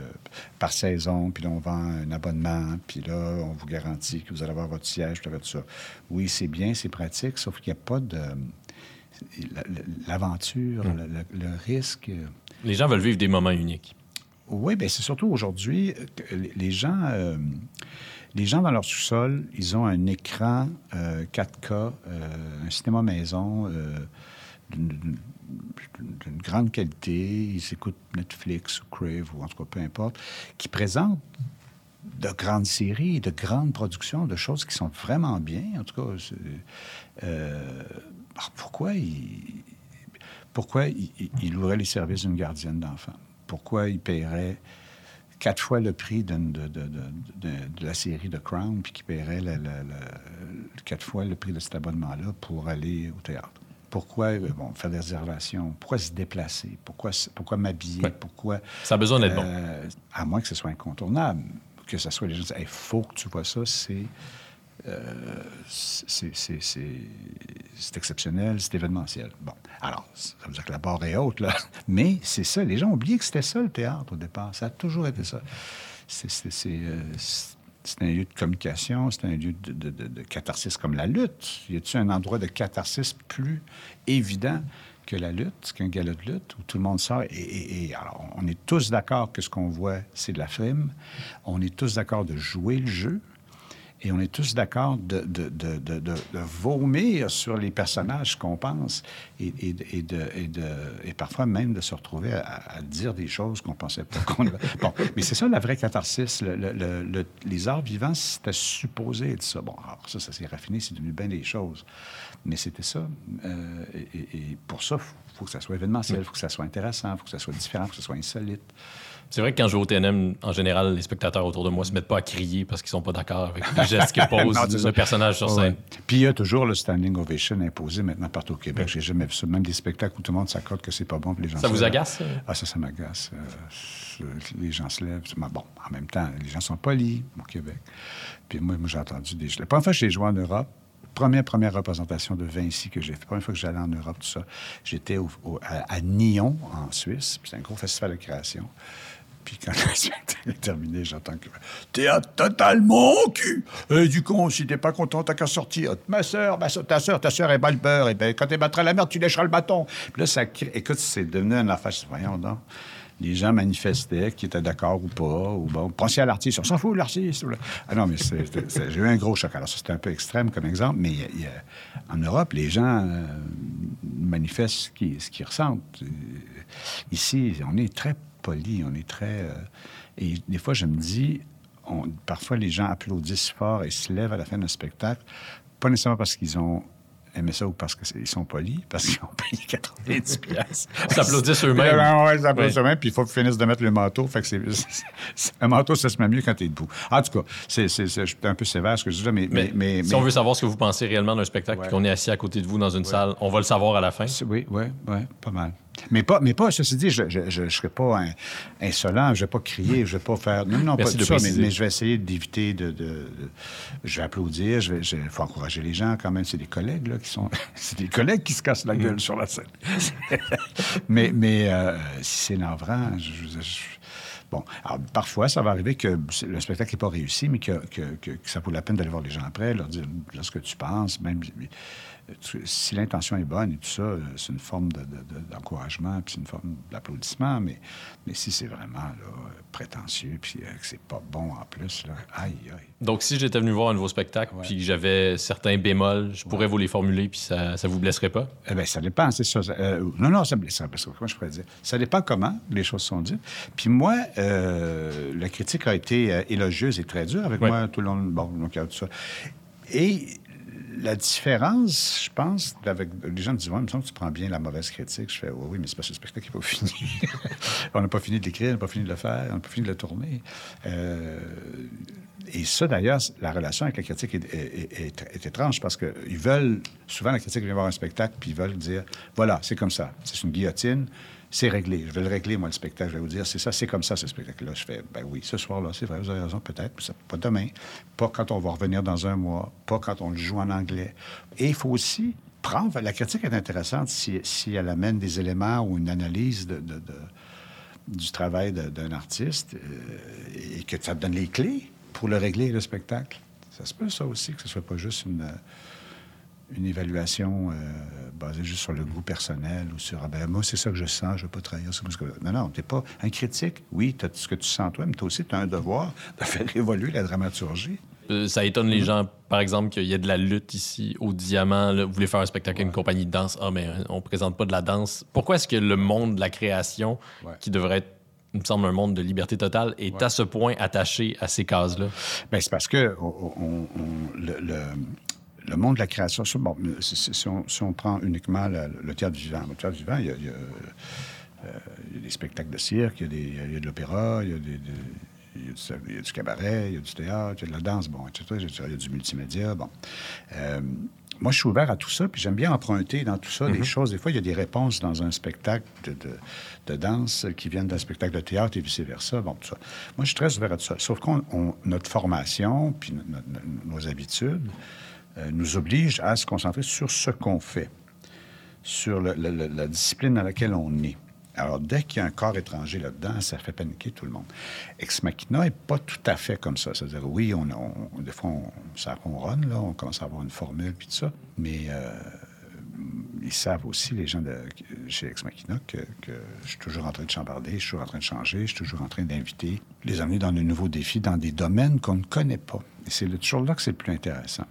par saison, puis là, on vend un abonnement, puis là, on vous garantit que vous allez avoir votre siège, tout ça. Oui, c'est bien, c'est pratique, sauf qu'il n'y a pas de la- la- l'aventure, le, le- le risque. euh, Les gens veulent vivre des moments uniques. Oui, bien, c'est surtout aujourd'hui que les- gens, euh, les gens dans leur sous-sol, ils ont un écran euh, 4K, euh, un cinéma maison d'une- grande qualité. Ils écoutent Netflix ou Crave ou en tout cas peu importe, qui présente de grandes séries, de grandes productions, de choses qui sont vraiment bien. En tout cas, euh, pourquoi il, pourquoi il, il- les services d'une gardienne d'enfants? Pourquoi il paierait quatre fois le prix de, la série de Crown, puis qu'il paierait quatre fois le prix de cet abonnement-là pour aller au théâtre? Pourquoi euh, bon, faire des réservations? Pourquoi se déplacer? Pourquoi, pourquoi m'habiller? Ouais. Pourquoi... Ça a besoin d'être bon. Euh, à moins que ce soit incontournable, que ce soit les gens disent il faut que tu vois ça, c'est. euh, c'est- c'est exceptionnel, c'est événementiel. Bon, alors, ça veut dire que la barre est haute, là. Mais c'est ça, les gens ont oublié que c'était ça, le théâtre, au départ. Ça a toujours été ça. C'est- euh, c'est- un lieu de communication, c'est un lieu de, de- catharsis comme la lutte. Y a-t-il un endroit de catharsis plus évident que la lutte, qu'un gala de lutte, où tout le monde sort? Et, et- et alors, on est tous d'accord que ce qu'on voit, c'est de la frime. On est tous d'accord de jouer le jeu. Et on est tous d'accord de, de, de, de, de- de vomir sur les personnages qu'on pense et, et, parfois même de se retrouver à, à dire des choses qu'on pensait pas qu'on... Bon, mais c'est ça la vraie catharsis. Le- le- le- le- les arts vivants, c'était supposé être ça. Bon, alors ça, ça s'est raffiné, c'est devenu bien des choses. Mais c'était ça. Euh, et, pour ça, il faut que ça soit événementiel, il faut que ça soit intéressant, il faut que ça soit différent, il faut que ça soit insolite. C'est vrai que quand je vais au TNM, en général, les spectateurs autour de moi se mettent pas à crier parce qu'ils sont pas d'accord avec les gestes qu'ils posent Non, c'est ça. le personnage sur Ouais. scène. Puis il y a toujours le standing ovation imposé maintenant partout au Québec. J'ai jamais vu ça. Même des spectacles où tout le monde s'accorde que c'est pas bon, puis les gens Ça vous agace? ça? Ah, ça, ça m'agace. Euh, les gens se lèvent. Mais Bon, en même temps, les gens sont polis au Québec. Puis moi, moi j'ai entendu des... La première fois que j'ai joué en Europe, première, première représentation de Vinci que j'ai fait, première fois que j'allais en Europe, tout ça, j'étais à, à Nyon, en Suisse. Puis c'est un gros festival de création. Puis quand le spectacle est terminé, j'entends que théâtre totalement au cul. Et du con, si t'es pas content, t'as qu'à sortir. Ma soeur, ma ta soeur, ta soeur est le beurre. Et ben, quand elle battra la merde, tu lècheras le bâton. Puis là, ça Écoute, c'est devenu un affaire. Voyons donc. Les gens manifestaient, qui étaient d'accord ou pas, ou bon, pensez à l'artiste, on s'en fout l'artiste. Ah non, mais j'ai eu un gros choc. Alors, c'était un peu extrême comme exemple, mais en Europe, les gens euh, manifestent ce qu'ils ce qu'ils ressentent. Euh, Ici, on est très poli, on est très. euh, et des fois, je me dis, on- parfois, les gens applaudissent fort et se lèvent à la fin d'un spectacle, pas nécessairement parce qu'ils ont aimé ça ou parce qu'ils sont polis, parce qu'ils ont payé 90 pièces. Ils s'applaudissent eux-mêmes. Ils s'applaudissent eux-mêmes, puis il faut qu'ils finissent de mettre le manteau. Fait que c'est, un manteau, ça se met mieux quand t'es debout. En tout cas, c'est, je suis un peu sévère ce que je dis là, mais... Mais, si mais- on veut savoir ce que vous pensez réellement d'un spectacle Ouais. et qu'on est assis à côté de vous dans une salle, on va le savoir à la fin. Oui, oui, oui, pas mal. Mais pas, mais pas, ceci dit, je ne serai pas insolent, je ne vais pas crier, je ne vais pas faire. Non, non, Merci pas de ça, mais, je vais essayer d'éviter de, de- de- Je vais applaudir, je vais- je- faut encourager les gens quand même. C'est des collègues, là, qui sont. c'est des collègues qui se cassent la gueule sur la scène. mais mais euh, si c'est navrant, je, je- je- Bon, alors parfois, ça va arriver que le spectacle n'est pas réussi, mais que, que- que- que ça vaut la peine d'aller voir les gens après, leur dire ce que tu penses, même tu- si l'intention est bonne et tout ça, euh, c'est une forme de- de- de- d'encouragement, puis c'est une forme d'applaudissement, mais, mais si c'est vraiment là, prétentieux, puis euh, que c'est pas bon en plus, là, aïe, aïe. Donc, si j'étais venu voir un nouveau spectacle, Ouais. puis que j'avais certains bémols, je pourrais vous les formuler, puis ça, ça vous blesserait pas? Eh bien, ça dépend, c'est ça. Euh, non, non, ça, ça, parce que comment je pourrais dire? Ça dépend comment les choses sont dites. Puis moi, euh, la critique a été euh, élogieuse et très dure avec Ouais. moi tout le long. Bon, donc, il y a tout ça. Et la différence, je pense, avec les gens me disent, ouais, il me semble que tu prends bien la mauvaise critique. Je fais, oui, oui, mais c'est parce que le spectacle n'est pas fini. on n'a pas fini de l'écrire, on n'a pas fini de le faire, on n'a pas fini de le tourner. Euh, et ça, d'ailleurs, la relation avec la critique est, est- étrange parce qu'ils veulent, souvent, la critique vient voir un spectacle, puis ils veulent dire, voilà, c'est comme ça, c'est une guillotine, c'est réglé. Je vais le régler, moi, le spectacle. Je vais vous dire, c'est ça, c'est comme ça, ce spectacle-là. Je fais, ben oui, ce soir-là, c'est vrai, vous avez raison, peut-être, pas demain, pas quand on va revenir dans un mois, pas quand on le joue en anglais. Et il faut aussi prendre, la critique est intéressante si, si elle amène des éléments ou une analyse de- de- du travail d'un artiste euh, et que ça donne les clés pour le régler, le spectacle. Ça se peut, ça aussi, que ce soit pas juste une, une évaluation euh, basée juste sur le goût personnel ou sur ah ben, moi, c'est ça que je sens, je ne veux pas trahir parce que- Non, non, tu n'es pas un critique. Oui, tu as ce que tu sens toi, mais toi aussi, tu as un devoir de faire évoluer la dramaturgie. Euh, Ça étonne les gens, par exemple, qu'il y ait de la lutte ici au Diamant. là. vous voulez faire un spectacle avec une compagnie de danse? Ah, mais euh, on présente pas de la danse. Pourquoi est-ce que le monde de la création, Ouais. qui devrait être, il me semble, un monde de liberté totale, est à ce point attaché à ces cases-là? Bien, c'est parce que on- on- on- le, le- le monde de la création, bon, si, si- si on, si on prend uniquement le, le théâtre vivant, le théâtre vivant, il y a, il y a, euh, il y a des spectacles de cirque, il y a, des- il y a de l'opéra, il y a, des- des- il y a du, il y a du cabaret, il y a du théâtre, il y a de la danse, bon, etc. Il y a du multimédia, bon. Euh, moi, je suis ouvert à tout ça, puis j'aime bien emprunter dans tout ça des choses. Des fois, il y a des réponses dans un spectacle de, de- de danse qui viennent d'un spectacle de théâtre et vice-versa. Bon, tout ça. Moi, je suis très ouvert à tout ça. Sauf qu'on on- notre formation, puis no- no- no- nos habitudes, euh, nous obligent à se concentrer sur ce qu'on fait, sur la discipline dans laquelle on est. Alors, dès qu'il y a un corps étranger là-dedans, ça fait paniquer tout le monde. Ex Machina n'est pas tout à fait comme ça. C'est-à-dire, oui, on, des fois, on, ça ronronne, on commence à avoir une formule, puis tout ça, mais euh, ils savent aussi, les gens chez Ex Machina, que, que je suis toujours en train de chambarder, je suis toujours en train de changer, je suis toujours en train d'inviter, les amener dans de nouveaux défis, dans des domaines qu'on ne connaît pas. Et c'est toujours là que c'est le plus intéressant.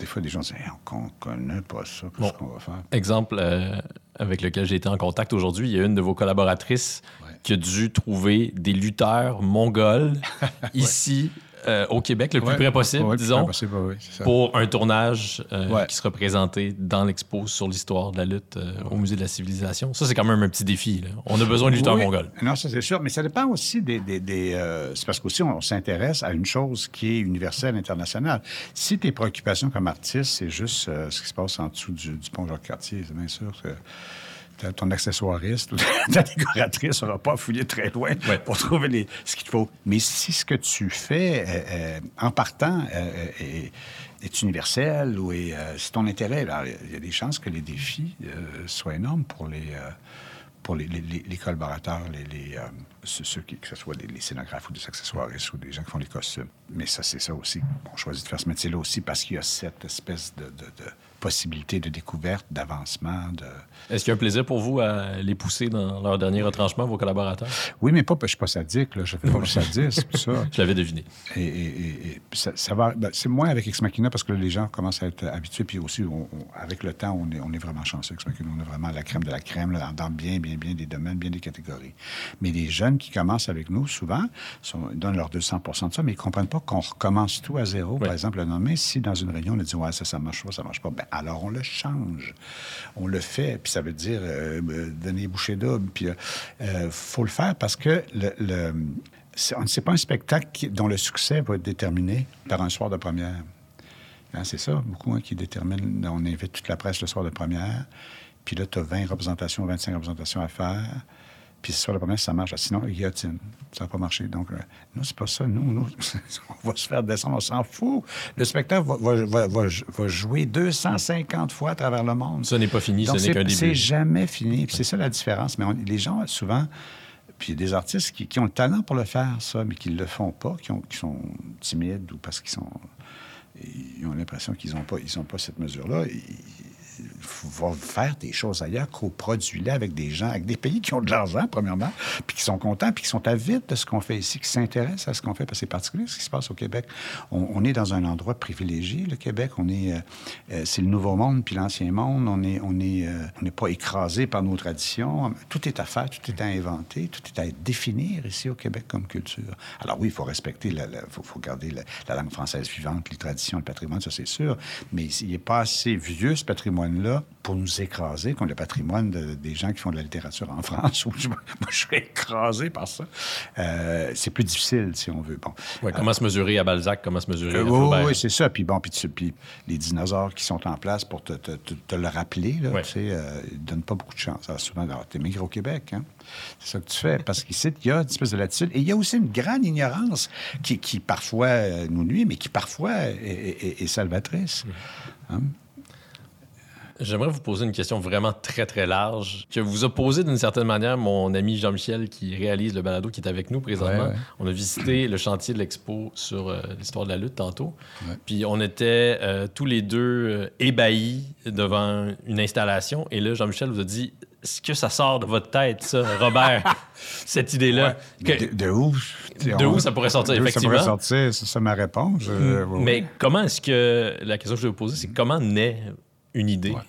Des fois, des gens disent, Hey, on ne connaît pas ça, qu'est-ce Bon. qu'on va faire? Exemple euh, avec lequel j'ai été en contact aujourd'hui, il y a une de vos collaboratrices Ouais. qui a dû trouver des lutteurs mongols ici euh, au Québec le plus près possible, Ouais, disons, près possible, oui, c'est ça. pour un tournage euh, Ouais. qui sera présenté dans l'expo sur l'histoire de la lutte euh, au Musée de la Civilisation. Ça, c'est quand même un petit défi. là. On a besoin de lutteurs Oui. mongols. Non, ça c'est sûr, mais ça dépend aussi des. des- des, c'est parce qu'aussi on s'intéresse à une chose qui est universelle, internationale. Si tes préoccupations comme artiste, c'est juste ce qui se passe en dessous du, du pont Jacques-Cartier, c'est bien sûr que ton accessoiriste ou ta décoratrice n'aura pas à fouiller très loin Ouais. pour trouver les, ce qu'il faut. Mais si ce que tu fais euh, euh, en partant euh, est, est universel ou est, c'est ton intérêt, alors, il y a des chances que les défis soient énormes pour les, pour les, les- les- les collaborateurs, les, les, euh, ceux, qui, que ce soit des, les scénographes ou des accessoiristes ou des gens qui font les costumes. Mais ça, c'est ça aussi. On choisit de faire ce métier-là aussi parce qu'il y a cette espèce de, de- de possibilité de découverte, d'avancement, de... Est-ce qu'il y a un plaisir pour vous à les pousser dans leur dernier retranchement, vos collaborateurs? Oui, mais pas, je suis pas sadique, là. Je fais pas le sadisme, tout ça. Je l'avais deviné. Et, et- et- et ça, ça va. ben, c'est moins avec Ex Machina parce que là, les gens commencent à être habitués. Puis aussi, on- on- avec le temps, on est, on est vraiment chanceux. Ex Machina, on est vraiment la crème de la crème là, dans, bien, bien, bien des domaines, bien des catégories. Mais les jeunes qui commencent avec nous, souvent, sont, donnent leur 200 de ça, mais ils ne comprennent pas qu'on recommence tout à zéro. Oui. Par exemple, le nommer, si dans une réunion, on a dit Ouais, ça, ça marche pas, ça marche pas, ben, alors on le change. On le fait. Puis ça veut dire euh, euh, donner bouchée double. Puis il faut le faire parce que le. le c'est pas un spectacle dont le succès va être déterminé par un soir de première. Hein, c'est ça, beaucoup hein, qui déterminent. On invite toute la presse le soir de première. Puis là, tu as 20 représentations, 25 représentations à faire. Puis soir de première, ça marche. Sinon, guillotine. Ça n'a pas marché. Donc, euh, nous, c'est pas ça. Nous, nous, on va se faire descendre. On s'en fout. Le spectacle va, va- va- va- va jouer 250 fois à travers le monde. Ce n'est pas fini, Donc, ce n'est qu'un c'est- C'est début. jamais fini. Puis c'est ça la différence. Mais on- les gens, souvent, puis il y a des artistes qui, qui ont le talent pour le faire, ça, mais qui ne le font pas, qui, ont- qui sont timides ou parce qu'ils sont. Ils ont l'impression qu'ils n'ont pas, ils ont pas cette mesure-là. Faut faire des choses ailleurs, coproduire avec des gens, avec des pays qui ont de l'argent, premièrement, puis qui sont contents, puis qui sont avides de ce qu'on fait ici, qui s'intéressent à ce qu'on fait, parce que c'est particulier ce qui se passe au Québec. On, est dans un endroit privilégié, le Québec. On est, euh, euh, c'est le nouveau monde, puis l'ancien monde. On est, on est, euh, n'est pas écrasé par nos traditions. Tout est à faire, tout est à inventer, tout est à définir ici au Québec comme culture. Alors oui, il faut respecter, il faut, garder la, la langue française vivante, les traditions, le patrimoine, ça c'est sûr. Mais il n'est pas assez vieux ce patrimoine-là pour nous écraser, comme le patrimoine de- des gens qui font de la littérature en France. où je, moi, je serais écrasé par ça. Euh, c'est plus difficile, si on veut. Bon. Ouais, comment se mesurer à Balzac, comment se mesurer Euh, à oui, Flaubert? oui, c'est ça. Puis bon, puis, tu- puis les dinosaures qui sont en place pour te, te- te- te le rappeler, là, Ouais. tu sais, euh, ils donnent pas beaucoup de chance. Alors, souvent, tu émigres au Québec, hein? C'est ça que tu fais. Parce qu'ici, il y a une espèce de latitude. Et il y a aussi une grande ignorance qui, qui parfois euh, nous nuit, mais qui parfois est, est- est salvatrice. Hein? J'aimerais vous poser une question vraiment très, très large, que vous a posé d'une certaine manière mon ami Jean-Michel qui réalise le balado qui est avec nous présentement. Ouais, ouais. On a visité le chantier de l'expo sur euh, l'histoire de la lutte tantôt. Ouais. Puis on était euh, tous les deux euh, ébahis devant une installation. Et là, Jean-Michel vous a dit Est-ce que ça sort de votre tête, ça, Robert, cette idée-là? Que- De, de où? De on- où ça pourrait sortir, de effectivement. Hmm. Ça pourrait sortir, c'est ça ma réponse. Euh, oui, Mais comment est-ce que. La question que je vais vous poser, c'est comment naît une idée Ouais.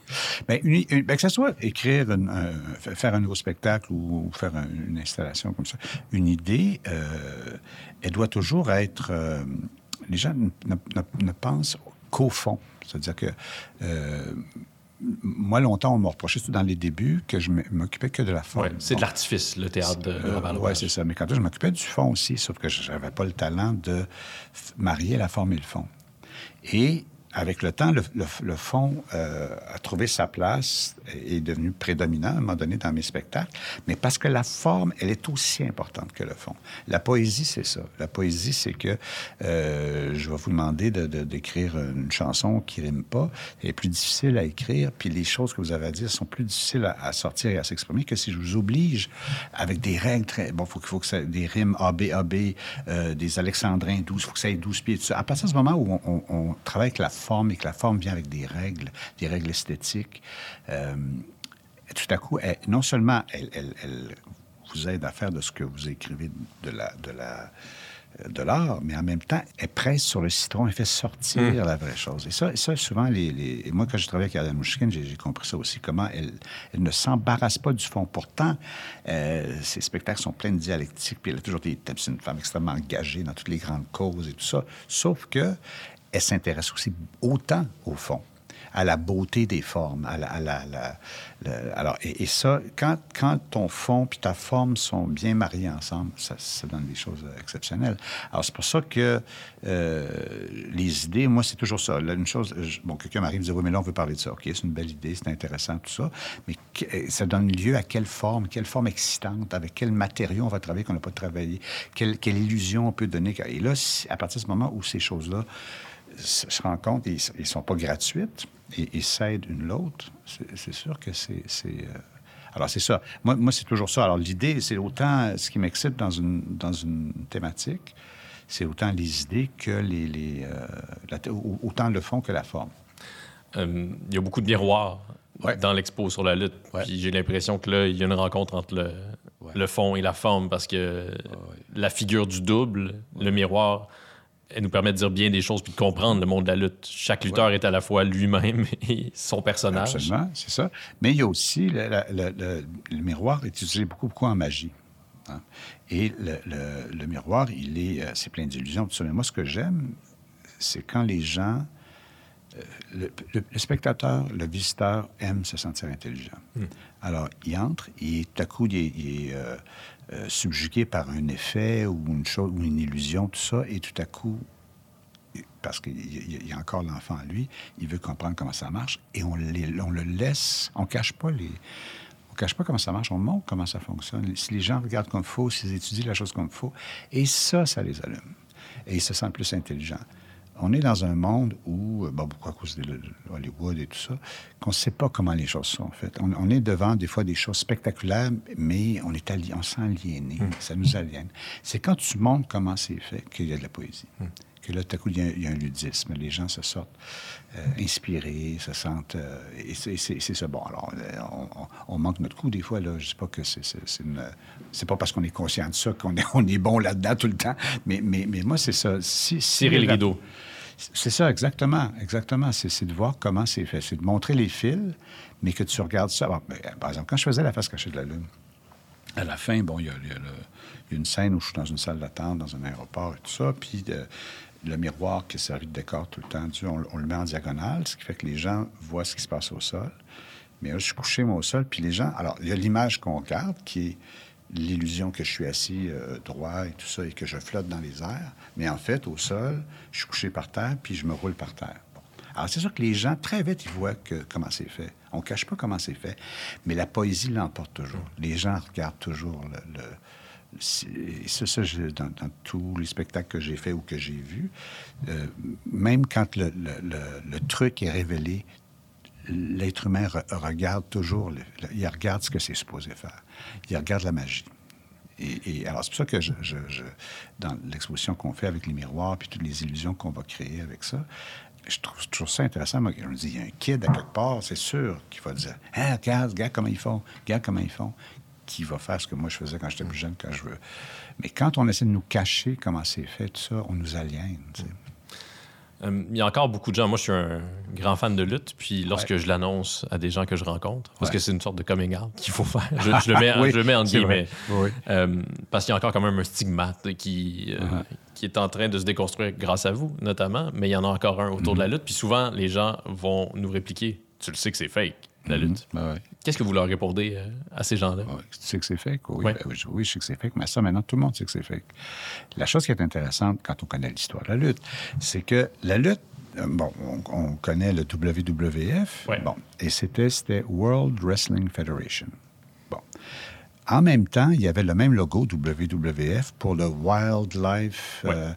Ben, une- une- ben, que ce soit écrire, un- faire un nouveau spectacle ou, ou faire un- une installation comme ça, une idée, euh, elle doit toujours être. euh, les gens ne, ne- ne pensent qu'au fond. C'est-à-dire que. euh, moi, longtemps, on m'a reproché, surtout dans les débuts, que je m'occupais que de la forme. Ouais, C'est de l'artifice, le théâtre de, de Robert Lepage. c'est ça. Mais quand je m'occupais du fond aussi, sauf que je n'avais pas le talent de marier la forme et le fond. Et avec le temps, le, fond euh, a trouvé sa place et est devenu prédominant à un moment donné dans mes spectacles, mais parce que la forme, elle est aussi importante que le fond. La poésie, c'est ça. La poésie, c'est que euh, je vais vous demander de- de- d'écrire une chanson qui rime pas. Elle est plus difficile à écrire, puis les choses que vous avez à dire sont plus difficiles à, sortir et à s'exprimer que si je vous oblige avec des règles très... Bon, faut, faut que ça... Des rimes AB, AB, euh, des alexandrins 12, il faut que ça ait 12 pieds, tout ça. À partir de ce moment où on, on- travaille avec la et que la forme vient avec des règles, des règles esthétiques, euh, tout à coup, elle- non seulement elle, elle- elle vous aide à faire de ce que vous écrivez de la... De la de l'art, mais en même temps, elle presse sur le citron, elle fait sortir la vraie chose. Et ça, et ça souvent, les, les- et moi, quand je travaillais avec Adam Mouchkin, j'ai j'ai compris ça aussi, comment elle, elle ne s'embarrasse pas du fond. Pourtant, euh, ses spectacles sont pleins de dialectique, puis elle a toujours été c'est une femme extrêmement engagée dans toutes les grandes causes et tout ça. Sauf que elle s'intéresse aussi autant au fond à la beauté des formes, alors et, ça, quand, quand ton fond puis ta forme sont bien mariés ensemble, ça, donne des choses euh, exceptionnelles. Alors c'est pour ça que euh, les idées, moi c'est toujours ça. Là, une chose, bon, quelqu'un m'arrive et dit oui mais là on veut parler de ça. Ok, c'est une belle idée, c'est intéressant tout ça, mais euh, ça donne lieu à quelle forme, quelle forme excitante, avec quel matériau on va travailler qu'on n'a pas travaillé, quelle, quelle illusion on peut donner. Et là, à partir de ce moment où ces choses-là se rendent compte, ils ne sont pas gratuites et ils s'aident une l'autre, c'est sûr que c'est... euh, Alors, c'est ça. Moi, moi c'est toujours ça. Alors, l'idée, c'est autant ce qui m'excite dans une, dans une thématique, c'est autant les idées que les... les euh, la autant le fond que la forme. Euh, il y a beaucoup de miroirs Ouais. dans l'expo sur la lutte. Ouais. Puis j'ai l'impression que là, il y a une rencontre entre le, Ouais. le fond et la forme parce que la figure du double, le miroir, elle nous permet de dire bien des choses puis de comprendre le monde de la lutte. Chaque lutteur est à la fois lui-même et son personnage. Absolument, c'est ça. Mais il y a aussi, le, la- le- le- le miroir est utilisé beaucoup, beaucoup en magie. hein. Et le, miroir, il est, euh, c'est plein d'illusions. Mais moi, ce que j'aime, c'est quand les gens, euh, le, spectateur, le visiteur aime se sentir intelligent. Alors, il entre et tout à coup, il est, il est, euh, euh, subjugué par un effet ou une chose, ou une illusion, tout ça, et tout à coup, parce qu'il y a- encore l'enfant en lui, il veut comprendre comment ça marche, et on, le laisse, on cache pas. On cache pas comment ça marche, on montre comment ça fonctionne. Si les gens regardent comme il faut, s'ils étudient la chose comme il faut, et ça, ça les allume. Et ils se sentent plus intelligents. On est dans un monde où, euh, bon, pourquoi à cause de Hollywood et tout ça, qu'on ne sait pas comment les choses sont faites. On, on est devant des fois des choses spectaculaires, mais on est alli- on s'est aliéné, ça nous aliène. C'est quand tu montres comment c'est fait qu'il y a de la poésie. Que là, tout à coup, il y, a, il y a un ludisme. Les gens se sortent euh, inspirés, se sentent... euh, et c'est- ça. Bon, alors, on, on- on manque notre coup des fois. Là. Je ne dis pas que c'est c'est- c'est une... C'est pas parce qu'on est conscient de ça qu'on est, on est bon là-dedans tout le temps. Mais, mais, mais moi, c'est ça. Si, si Tirer le la- rideau. c'est ça, exactement. Exactement. C'est de voir comment c'est fait. C'est de montrer les fils, mais que tu regardes ça. Ben, par exemple, quand je faisais La face cachée de la Lune, à la fin, bon, il y y a une scène où je suis dans une salle d'attente, dans un aéroport et tout ça, puis euh, le miroir qui est servi de décor tout le temps, on, le met en diagonale, ce qui fait que les gens voient ce qui se passe au sol. Mais là, je suis couché, moi, au sol, puis les gens... Alors, il y a l'image qu'on regarde, qui est l'illusion que je suis assis euh, droit et tout ça, et que je flotte dans les airs. Mais en fait, au sol, je suis couché par terre, puis je me roule par terre. Alors, c'est sûr que les gens, très vite, ils voient que, comment c'est fait. On ne cache pas comment c'est fait, mais la poésie l'emporte toujours. Les gens regardent toujours le... et ça, ça, je- dans, tous les spectacles que j'ai faits ou que j'ai vus, euh, même quand le, truc est révélé, l'être humain re- regarde toujours, il regarde ce que c'est supposé faire. Il regarde la magie. Et, alors, c'est pour ça que je, je- je- dans l'exposition qu'on fait avec les miroirs, puis toutes les illusions qu'on va créer avec ça, je trouve toujours ça intéressant. Moi, je me dis, il y a un kid à quelque part, c'est sûr qu'il va dire Hein, regarde, regarde comment ils font, regarde comment ils font. Qui va faire ce que moi je faisais quand j'étais plus jeune, quand je veux. Mais quand on essaie de nous cacher comment c'est fait, tout ça, on nous aliène. tu sais. Euh, il y a encore beaucoup de gens. Moi, je suis un grand fan de lutte. Puis lorsque Ouais. je l'annonce à des gens que je rencontre, parce Ouais. que c'est une sorte de coming out qu'il faut faire, je, je le mets, Oui, je le mets vrai. guillemets. Oui. Euh, parce qu'il y a encore quand même un stigmate qui, euh, Uh-huh. qui est en train de se déconstruire grâce à vous, notamment. Mais il y en a encore un autour de Mm-hmm. la lutte. Puis souvent, les gens vont nous répliquer Tu le sais que c'est fake, la lutte. Ben ouais. Qu'est-ce que vous leur répondez euh, à ces gens-là? Ouais, tu sais que c'est fake? Oui, Ouais. ben oui, je- sais que c'est fake, mais ça, maintenant, tout le monde sait que c'est fake. La chose qui est intéressante quand on connaît l'histoire de la lutte, c'est que la lutte, euh, bon, on, on connaît le WWF, bon, et c'était, c'était World Wrestling Federation. Bon. En même temps, il y avait le même logo WWF pour le Wildlife, euh,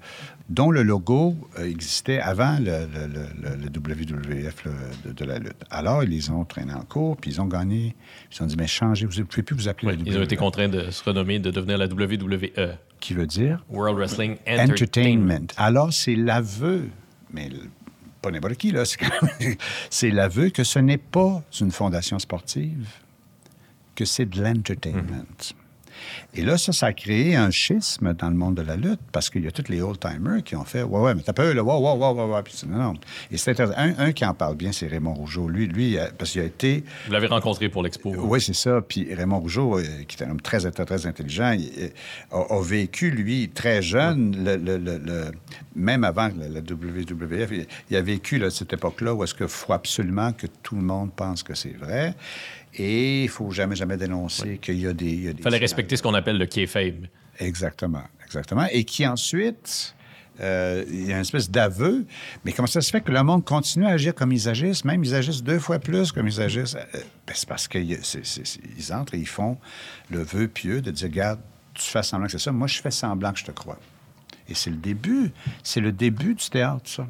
dont le logo euh, existait avant le, le- le- le- le WWF de, de la lutte. Alors, ils les ont traînés en cours, puis ils ont gagné. Ils ont dit, mais changez, vous ne pouvez plus vous appeler Ouais, la Ils ont été contraints de se renommer, de devenir la WWE, Qui veut dire? World Wrestling Entertainment. entertainment. Alors, c'est l'aveu, mais pas n'importe qui, là, c'est l'aveu que ce n'est pas une fondation sportive, que c'est de l'entertainment. Et là, ça, ça a créé un schisme dans le monde de la lutte parce qu'il y a tous les old-timers qui ont fait Ouais, ouais, mais t'as pas eu le ouais, ouais, ouais, ouais, ouais. Puis non, non. Et c'est. Un, un qui en parle bien, c'est Raymond Rougeau. Lui, lui euh, parce qu'il a été Vous l'avez rencontré pour l'expo. oui, c'est ça. Puis Raymond Rougeau, euh, qui est un homme très, très, très intelligent, il, euh, a, a vécu, lui, très jeune, le, le- le- le- même avant la, la WWF, il, il a vécu là, cette époque-là où est-ce qu'il faut absolument que tout le monde pense que c'est vrai. Et il faut jamais, jamais dénoncer qu'il y a des... Il fallait respecter ce qu'on appelle le kayfabe. Exactement, exactement. Et qui ensuite, euh, il y a une espèce d'aveu. Mais comment ça se fait que le monde continue à agir comme ils agissent, même ils agissent deux fois plus comme ils agissent? Euh, ben, c'est parce qu'ils entrent et ils font le vœu pieux de dire, regarde, tu fais semblant que c'est ça, moi je fais semblant que je te crois. Et c'est le début, c'est le début du théâtre, ça.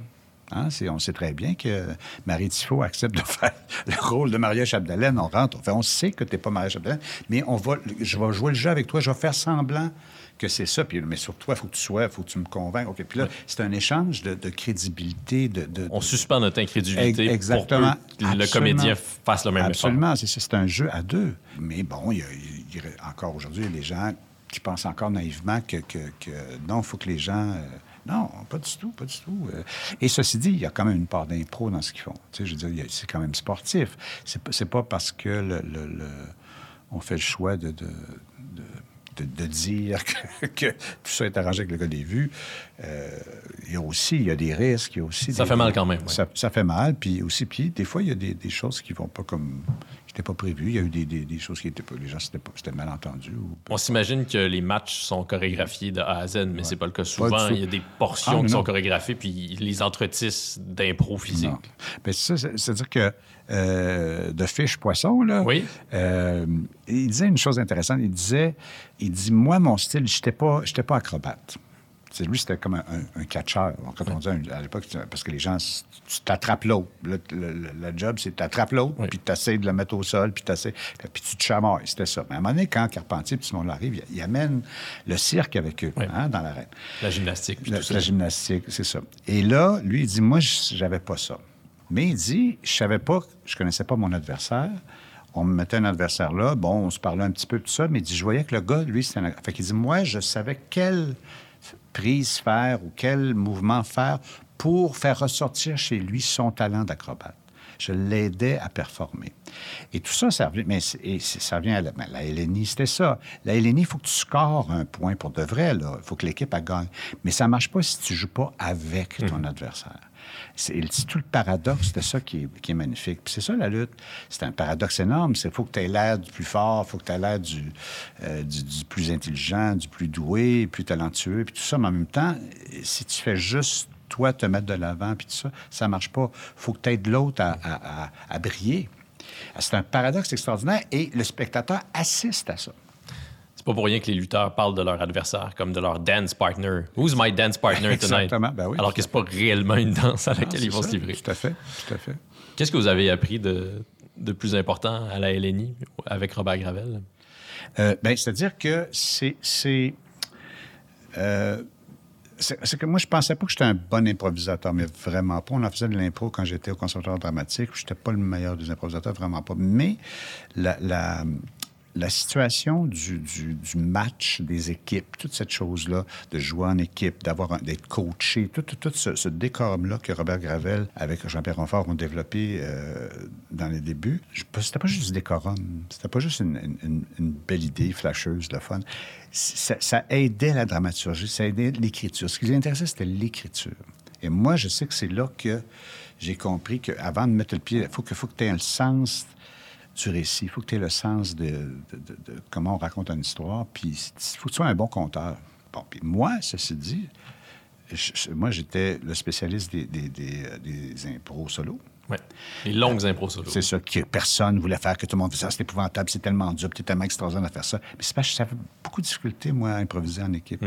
Hein, on sait très bien que Marie Tifo accepte de faire le rôle de Maria Chapdelaine. On rentre, on fait, on sait que tu n'es pas Maria Chapdelaine, mais on va, je vais jouer le jeu avec toi, je vais faire semblant que c'est ça. Puis, mais sur toi, il faut que tu sois, il faut que tu me convainques. OK. Puis là, c'est un échange de, de crédibilité, de... de- On suspend notre incrédulité Ex- exactement. pour que le comédien fasse le même Absolument, c'est un jeu à deux. Mais bon, il y a, il y a- encore aujourd'hui, il y a des gens qui pensent encore naïvement que, que- que non, il faut que les gens... euh, non, pas du tout, pas du tout. Euh, Et ceci dit, il y a quand même une part d'impro dans ce qu'ils font. Tu sais, je veux dire, c'est quand même sportif. C'est pas, c'est pas parce que le, le- le- on fait le choix de, de- de- de- de dire que, que tout ça est arrangé avec le gars des vues. Euh, il y a aussi, il y a des risques, il y a aussi... Ça des- fait mal quand même, ouais. Ça, ça fait mal, puis aussi, puis des fois, il y a des, des choses qui vont pas comme... n'étaient pas prévues. Il y a eu des, des- des choses qui étaient pas... Les gens, c'était pas- c'était mal entendu. Ou... On s'imagine que les matchs sont chorégraphiés de A à Z, mais c'est pas le cas. Souvent, il y a des portions Ah, mais qui sont chorégraphiées, puis ils les entretissent d'impro physique. C'est ça, c'est- c'est-à-dire que euh, de fiche poisson, là, Oui. euh, il disait une chose intéressante. Il disait, il dit, moi, mon style, je n'étais pas, j'étais pas acrobate. C'est- lui, c'était comme un, un, un catcheur. Quand on disait à l'époque, parce que les gens, tu t'attrapes l'autre. Le, le- le- job, c'est t'attrapes l'autre, Oui. puis tu essaies de le mettre au sol, puis tu puis tu te chamailles. C'était ça. Mais à un moment donné, quand Carpentier ce monde arrive, il, il amène le cirque avec eux Oui. hein, dans l'arène. La gymnastique, puis La, tout ça. la gymnastique, c'est ça. Et là, lui, il dit, moi, je- j'avais pas ça. Mais il dit, je savais pas, je connaissais pas mon adversaire. On me mettait un adversaire là. Bon, on se parlait un petit peu, tout ça. Mais il dit, je voyais que le gars, lui, c'était un... Fait qu'il dit, moi, je savais quelle prise faire ou quel mouvement faire pour faire ressortir chez lui son talent d'acrobate. Je l'aidais à performer. Et tout ça, ça revient, mais et ça vient à la, la LNI, c'était ça. La LNI, il faut que tu scores un point pour de vrai. Il faut que l'équipe gagne. Mais ça ne marche pas si tu ne joues pas avec ton adversaire. C'est c'est tout le paradoxe de ça qui est, qui est magnifique. Puis c'est ça, la lutte. C'est un paradoxe énorme. Il faut que tu aies l'air du plus fort, il faut que tu aies l'air du, euh, du, du plus intelligent, du plus doué, plus talentueux, puis tout ça. Mais en même temps, si tu fais juste toi te mettre de l'avant, puis tout ça, ça marche pas. faut que tu aides l'autre à- à- à briller. C'est un paradoxe extraordinaire et le spectateur assiste à ça. C'est pas pour rien que les lutteurs parlent de leur adversaire comme de leur dance partner. Who's my dance partner tonight? Exactement, ben oui. Alors que c'est pas réellement une danse à laquelle ils vont se livrer. Tout à fait, tout à fait. Qu'est-ce que vous avez appris de, de plus important à la LNI avec Robert Gravel? Euh, ben, c'est-à-dire que c'est. c'est euh, c'est c'est que moi, je pensais pas que j'étais un bon improvisateur, mais vraiment pas. On en faisait de l'impro quand j'étais au conservatoire dramatique. Je n'étais pas le meilleur des improvisateurs, vraiment pas. Mais la, la, la situation du, match des équipes, toute cette chose-là, de jouer en équipe, d'avoir un- d'être coaché, tout, tout, ce, décorum-là que Robert Gravel, avec Jean-Pierre Ronfort, ont développé euh, dans les débuts, c'était pas juste du décorum, c'était pas juste une, belle idée flasheuse, le fun. Ça, aidait la dramaturgie, ça aidait l'écriture. Ce qui les intéressait, c'était l'écriture. Et moi, je sais que c'est là que j'ai compris qu'avant de mettre le pied, il faut que, faut que tu aies le sens du récit. Il faut que tu aies le sens de, de- de- de comment on raconte une histoire. Puis il faut que tu sois un bon conteur. Bon, puis moi, ceci dit, je- moi, j'étais le spécialiste des, des, des, euh, des impros solo. Ouais. Les longues impros solo. C'est ça que personne voulait faire, que tout le monde faisait ça. C'est épouvantable, c'est tellement dur, c'est tellement extraordinaire de faire ça. Mais c'est parce que j'avais beaucoup de difficultés, moi, à improviser en équipe.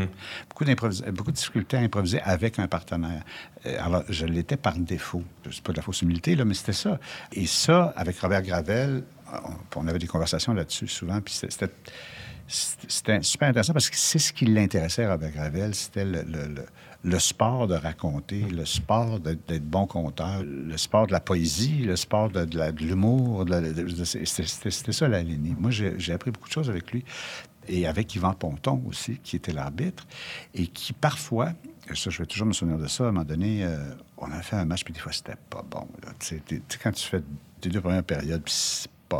Beaucoup, d'improvis- beaucoup de difficultés à improviser avec un partenaire. Euh, alors, je l'étais par défaut. C'est pas de la fausse humilité, là, mais c'était ça. Et ça, avec Robert Gravel, on, avait des conversations là-dessus souvent, puis c'était- super intéressant parce que c'est ce qui l'intéressait Robert Gravel, c'était le, le- le- le sport de raconter, le sport d'être bon conteur, le sport de la poésie, le sport de, l'humour. C'était ça, la lignée. Moi, j'ai appris beaucoup de choses avec lui. Et avec Yvan Ponton aussi, qui était l'arbitre, et qui parfois, et ça, je vais toujours me souvenir de ça, à un moment donné, euh, on a fait un match, puis des fois, c'était pas bon. là. Tu sais, t'es- tu sais, quand tu fais tes deux premières périodes, puis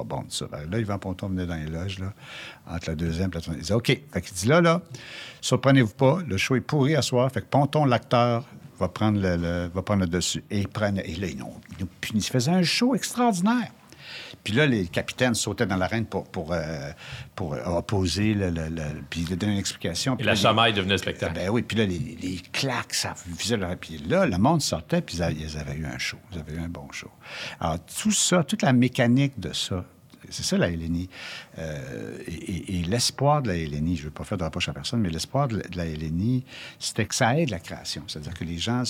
bon ça. Ben, Là, Yvan Ponton venait dans les loges, là, entre la deuxième et la troisième. Il disait, OK. Fait qu'il dit, là, là, surprenez-vous pas, le show est pourri à soir. Fait que Ponton, l'acteur, va prendre le, va prendre dessus. Et il et là, ils nous, ils nous. Il faisait un show extraordinaire. Puis là, les capitaines sautaient dans l'arène pour, pour, euh, pour opposer, le, le- le- puis donner une explication. Et Puis la là, les- chamaille devenait spectacle. ben oui, puis là, les, les claques, ça faisait leur... Puis là, le monde sortait, puis ils avaient, eu un show. Ils avaient eu un bon show. Alors, tout ça, toute la mécanique de ça, c'est ça la LNI. Euh, et et- et l'espoir de la LNI, je ne veux pas faire de reproche à personne, mais l'espoir de la- de la LNI, c'était que ça aide la création. C'est-à-dire que les gens,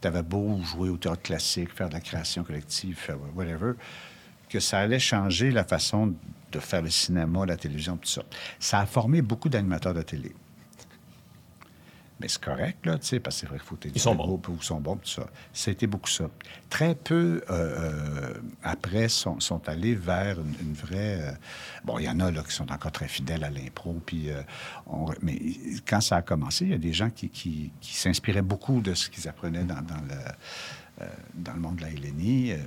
tu avais beau jouer au théâtre classique, faire de la création collective, faire whatever, que ça allait changer la façon de faire le cinéma, la télévision, tout ça. Ça a formé beaucoup d'animateurs de télé. Mais c'est correct, là, tu sais, parce que c'est vrai qu'il faut Ils sont bons. Ils sont bons, tout ça. C'était beaucoup ça. Très peu, euh, euh, après, sont, sont allés vers une, une vraie... euh, bon, il y en a, là, qui sont encore très fidèles à l'impro, puis... euh, on- mais quand ça a commencé, il y a des gens qui, qui- qui s'inspiraient beaucoup de ce qu'ils apprenaient dans, dans le, euh, dans le monde de la euh,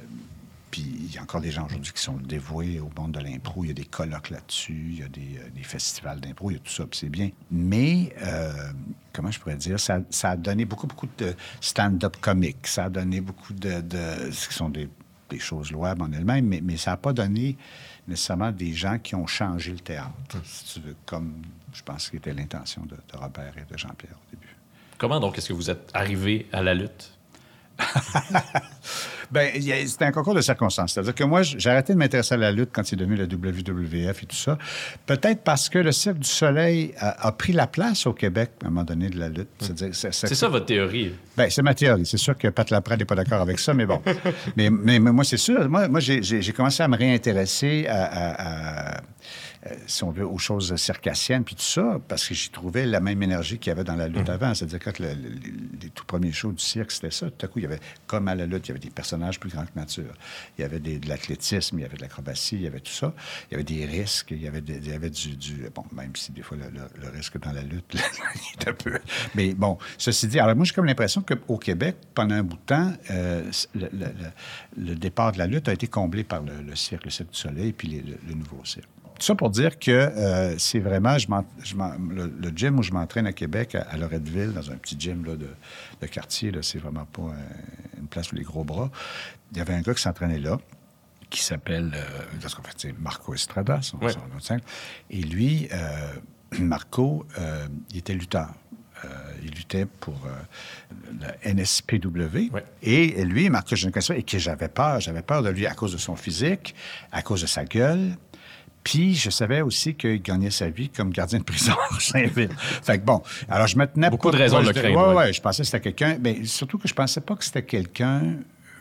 puis il y a encore des gens aujourd'hui qui sont dévoués au monde de l'impro. Il y a des colloques là-dessus, il y a des, euh, festivals d'impro, il y a tout ça, puis c'est bien. Mais, euh, comment je pourrais dire, ça, a donné beaucoup, beaucoup de stand-up comique. Ça a donné beaucoup de... ce qui sont des, choses louables en elles-mêmes, mais, ça n'a pas donné nécessairement des gens qui ont changé le théâtre, comme je pense que c'était l'intention de Robert et de Jean-Pierre au début. Comment donc est-ce que vous êtes arrivé à la lutte? Ben, il c'était un concours de circonstances. C'est-à-dire que moi, j'ai arrêté de m'intéresser à la lutte quand c'est devenu le WWF et tout ça. Peut-être parce que le Cirque du Soleil a, a pris la place au Québec à un moment donné de la lutte. C'est-à-dire, c'est- ça votre théorie. Ben, c'est ma théorie. C'est sûr que Pat Laprade n'est pas d'accord avec ça, mais bon. mais, mais, mais moi, c'est sûr. Moi, moi j'ai, commencé à me réintéresser à, à- à, euh, si on veut, aux choses circassiennes, puis tout ça, parce que j'y trouvais la même énergie qu'il y avait dans la lutte avant. C'est-à-dire, quand le- le- les tout premiers shows du cirque, c'était ça. Tout à coup, il y avait, comme à la lutte, il y avait des personnages plus grands que nature. Il y avait des- de l'athlétisme, il y avait de l'acrobatie, il y avait tout ça. Il y avait des risques, il y avait, des- il y avait du, du- Bon, même si des fois, le, risque dans la lutte, là, il est un peu... Mais bon, ceci dit, alors moi, j'ai comme l'impression qu'au Québec, pendant un bout de temps, euh, le, départ de la lutte a été comblé par le, cirque, le Cirque du Soleil, puis les- le, le nouveau cirque. Tout ça pour dire que euh, c'est vraiment, je je le, le gym où je m'entraîne à Québec, à, à Loretteville, dans un petit gym là, de, de quartier, c'est vraiment pas une place pour les gros bras. Il y avait un gars qui s'entraînait là, qui s'appelle, euh, parce qu'en fait, c'est Marco Estrada, son, Ouais. son scène. Et lui, euh, Marco, euh, il était lutteur. Il luttait pour la NSPW. Ouais. Et lui, Marco, je ne connaissais pas, et que j'avais peur. J'avais peur de lui à cause de son physique, à cause de sa gueule. Puis, je savais aussi qu'il gagnait sa vie comme gardien de prison à Saint-Ville. Fait que bon, alors je me tenais Beaucoup de raisons de le craindre, Ouais, ouais. ouais, je pensais que c'était quelqu'un. Mais surtout que je pensais pas que c'était quelqu'un,